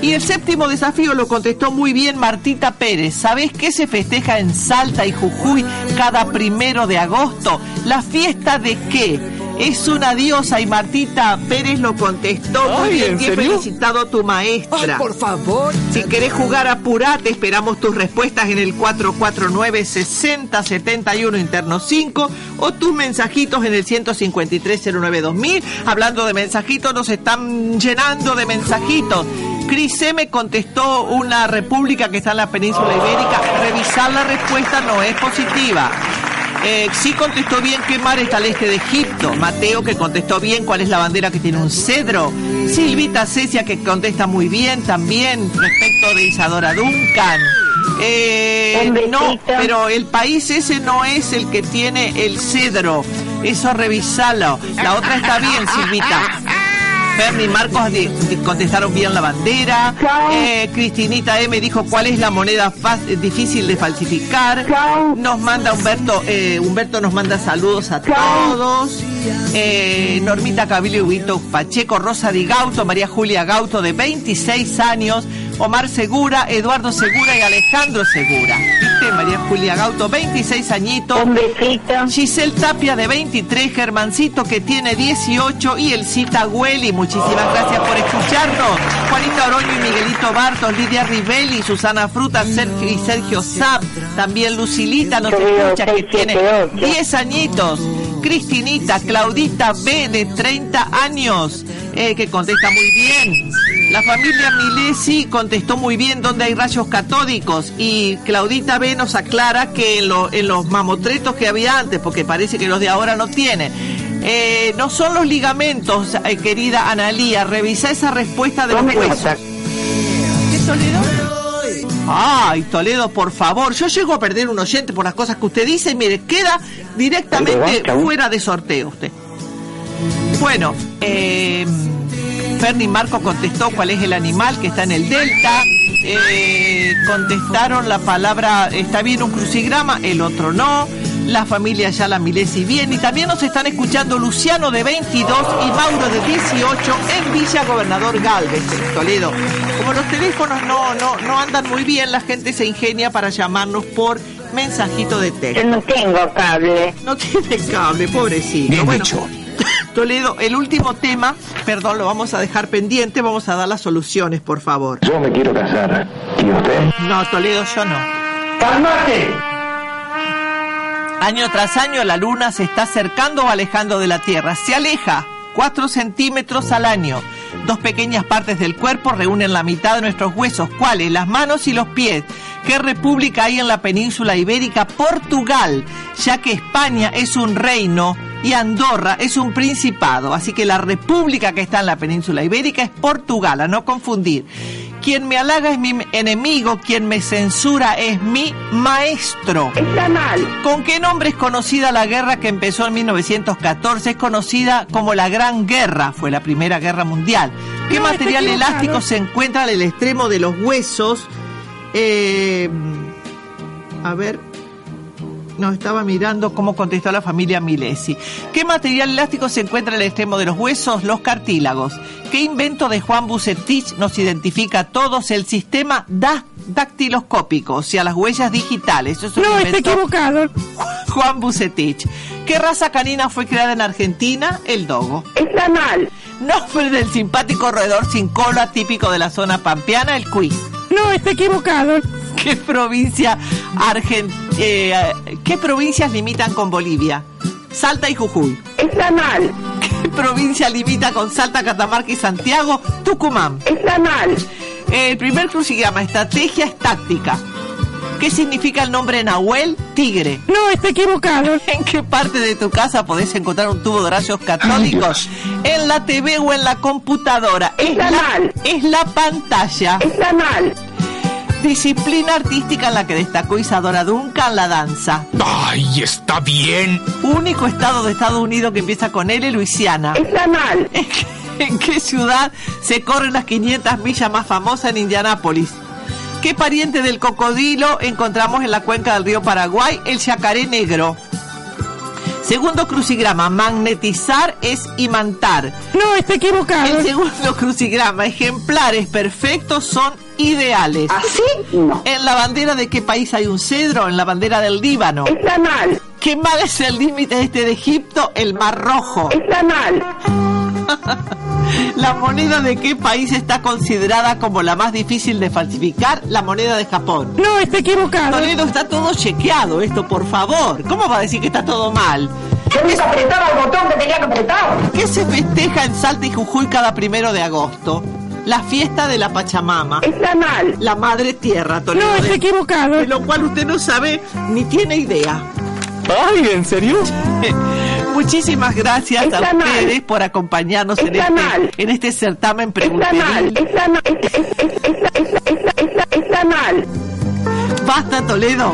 Y el séptimo desafío lo contestó muy bien Martita Pérez. ¿Sabés qué se festeja en Salta y Jujuy cada primero de agosto? ¿La fiesta de qué? Es una diosa y Martita Pérez lo contestó muy bien. ¿en Y he felicitado a tu maestra. Ay, por favor. Si querés jugar, apurate. Esperamos tus respuestas en el 449-6071 interno 5 o tus mensajitos en el 153-09-2000. Hablando de mensajitos, nos están llenando de mensajitos. Cris M contestó una república que está en la península ibérica. Revisar la respuesta no es positiva. Eh, sí contestó bien qué mar está al este de Egipto. Mateo que contestó bien cuál es la bandera que tiene un cedro. Silvita Cecia que contesta muy bien también respecto de Isadora Duncan. Eh, no, pero el país ese no es el que tiene el cedro. Eso revisalo. La otra está bien, Silvita. Ferni y Marcos contestaron bien la bandera. Eh, Cristinita M dijo cuál es la moneda difícil de falsificar. Nos manda Humberto, eh, Humberto nos manda saludos a todos. Eh, Normita Cabillo y Huito Pacheco, Rosa Di Gauto, María Julia Gauto de 26 años, Omar Segura, Eduardo Segura y Alejandro Segura. ¿Viste? María Julia Gauto, 26 añitos. Un besito. Giselle Tapia de 23, Germancito que tiene 18 y el Cita Güeli. Muchísimas gracias por escucharnos. Juanita Oroño y Miguelito Bartos, Lidia Rivelli, Susana Fruta, Sergio y Sergio Zap. También Lucilita nos escucha que tiene ocho. 10 añitos. Cristinita, Claudita B de 30 años, eh, que contesta muy bien. La familia Milesi contestó muy bien dónde hay rayos catódicos y Claudita B nos aclara que en, lo- en los mamotretos que había antes, porque parece que los de ahora no tienen, eh, no son los ligamentos, eh, querida Analía, revisa esa respuesta de los huesos. ¿Qué? Ay, Toledo, por favor. Yo llego a perder un oyente por las cosas que usted dice y mire, queda directamente fuera de sorteo usted. Bueno, eh, Ferni Marco contestó cuál es el animal que está en el delta. Eh, contestaron la palabra, está bien un crucigrama, el otro no. La familia Yala Milesi bien. Y también nos están escuchando Luciano de 22 y Mauro de 18 en Villa Gobernador Galvez, en Toledo. Como los teléfonos no, no, no andan muy bien, la gente se ingenia para llamarnos por mensajito de texto. Yo no tengo cable. No tiene cable, pobrecito. Bien bueno, dicho. Toledo, el último tema, perdón, lo vamos a dejar pendiente, vamos a dar las soluciones, por favor. Yo me quiero casar. ¿Y usted? No, Toledo, yo no. ¡Cálmate! Año tras año la luna se está acercando o alejando de la Tierra. Se aleja 4 centímetros al año. Dos pequeñas partes del cuerpo reúnen la mitad de nuestros huesos. ¿Cuáles? Las manos y los pies. ¿Qué república hay en la península ibérica? Portugal, ya que España es un reino y Andorra es un principado. Así que la república que está en la península ibérica es Portugal, a no confundir. Quien me halaga es mi enemigo, quien me censura es mi maestro. Está mal. ¿Con qué nombre es conocida la guerra que empezó en 1914? Es conocida como la Gran Guerra, fue la Primera Guerra Mundial. ¿Qué No, material elástico se encuentra en el extremo de los huesos? Eh, a ver, no, estaba mirando cómo contestó la familia Milesi. ¿Qué material elástico se encuentra en el extremo de los huesos? Los cartílagos. ¿Qué invento de Juan Bucetich nos identifica a todos? El sistema da- dactiloscópico, o sea, las huellas digitales. Eso es un No, está equivocado. Juan Bucetich. ¿Qué raza canina fue creada en Argentina? El dogo. Está mal. Nombre del simpático roedor sin cola típico de la zona pampeana, el cuy. No, está equivocado. ¿Qué provincia argen- eh, ¿Qué provincias limitan con Bolivia? Salta y Jujuy. Está mal. ¿Qué provincia limita con Salta, Catamarca y Santiago? Tucumán. Está mal. El primer crucigrama, estrategia es táctica. ¿Qué significa el nombre Nahuel? Tigre. No, está equivocado. ¿En qué parte de tu casa podés encontrar un tubo de rayos católicos? ¿En la TV o en la computadora? Es Está la, mal. Es la pantalla. Está mal. Disciplina artística en la que destacó Isadora Duncan, la danza. ¡Ay, está bien! Único estado de Estados Unidos que empieza con L, Luisiana. Está mal. ¿En qué, en qué ciudad se corren las 500 millas más famosas en Indianápolis? ¿Qué pariente del cocodrilo encontramos en la cuenca del río Paraguay? El yacaré negro. Segundo crucigrama, magnetizar es imantar. No, está equivocado. El segundo crucigrama, ejemplares perfectos son ideales. ¿Así? No. ¿En la bandera de qué país hay un cedro? En la bandera del Líbano. Está mal. ¿Qué mal es el límite este de Egipto? El Mar Rojo. Está mal. ¿La moneda de qué país está considerada como la más difícil de falsificar? La moneda de Japón. No, está equivocado. Toledo, está todo chequeado esto, por favor. ¿Cómo va a decir que está todo mal? Yo el botón que tenía que apretar. ¿Qué se festeja en Salta y Jujuy cada primero de agosto? La fiesta de la Pachamama. Está mal. La madre tierra, Toledo. No, está equivocado. De lo cual usted no sabe ni tiene idea. ¡Ay, en serio! Muchísimas gracias a mal. ustedes por acompañarnos en este, en este certamen pregunteril. Está mal. Está, está mal. Basta, Toledo.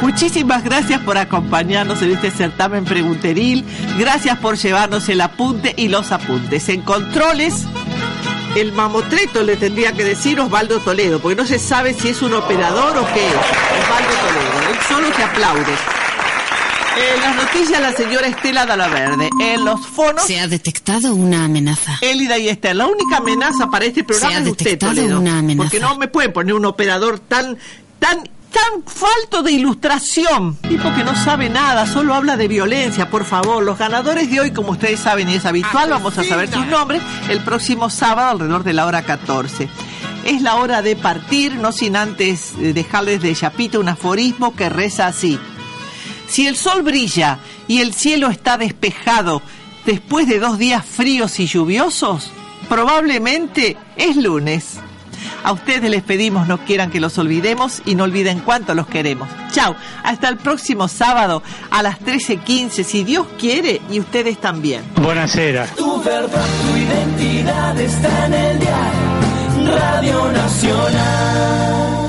Muchísimas gracias por acompañarnos en este certamen pregunteril. Gracias por llevarnos el apunte y los apuntes. En controles, el mamotreto le tendría que decir Osvaldo Toledo, porque no se sabe si es un operador o qué es. Osvaldo Toledo. Él solo te aplaude. En las noticias, la señora Estela Dalaverde. En los fonos, Se ha detectado una amenaza. Elida y Esther. La única amenaza para este programa Se ha es usted, Toledo. una amenaza. Porque no me pueden poner un operador tan, tan, tan falto de ilustración. Tipo que no sabe nada, solo habla de violencia, por favor. Los ganadores de hoy, como ustedes saben y es habitual, vamos a saber sus nombres el próximo sábado alrededor de la hora 14. Es la hora de partir, no sin antes eh, dejarles de chapita un aforismo que reza así. Si el sol brilla y el cielo está despejado después de dos días fríos y lluviosos, probablemente es lunes. A ustedes les pedimos no quieran que los olvidemos y no olviden cuánto los queremos. Chao, hasta el próximo sábado a las 13.15, si Dios quiere y ustedes también. Buonasera. Tu verdad, tu identidad está en el diario Radio Nacional.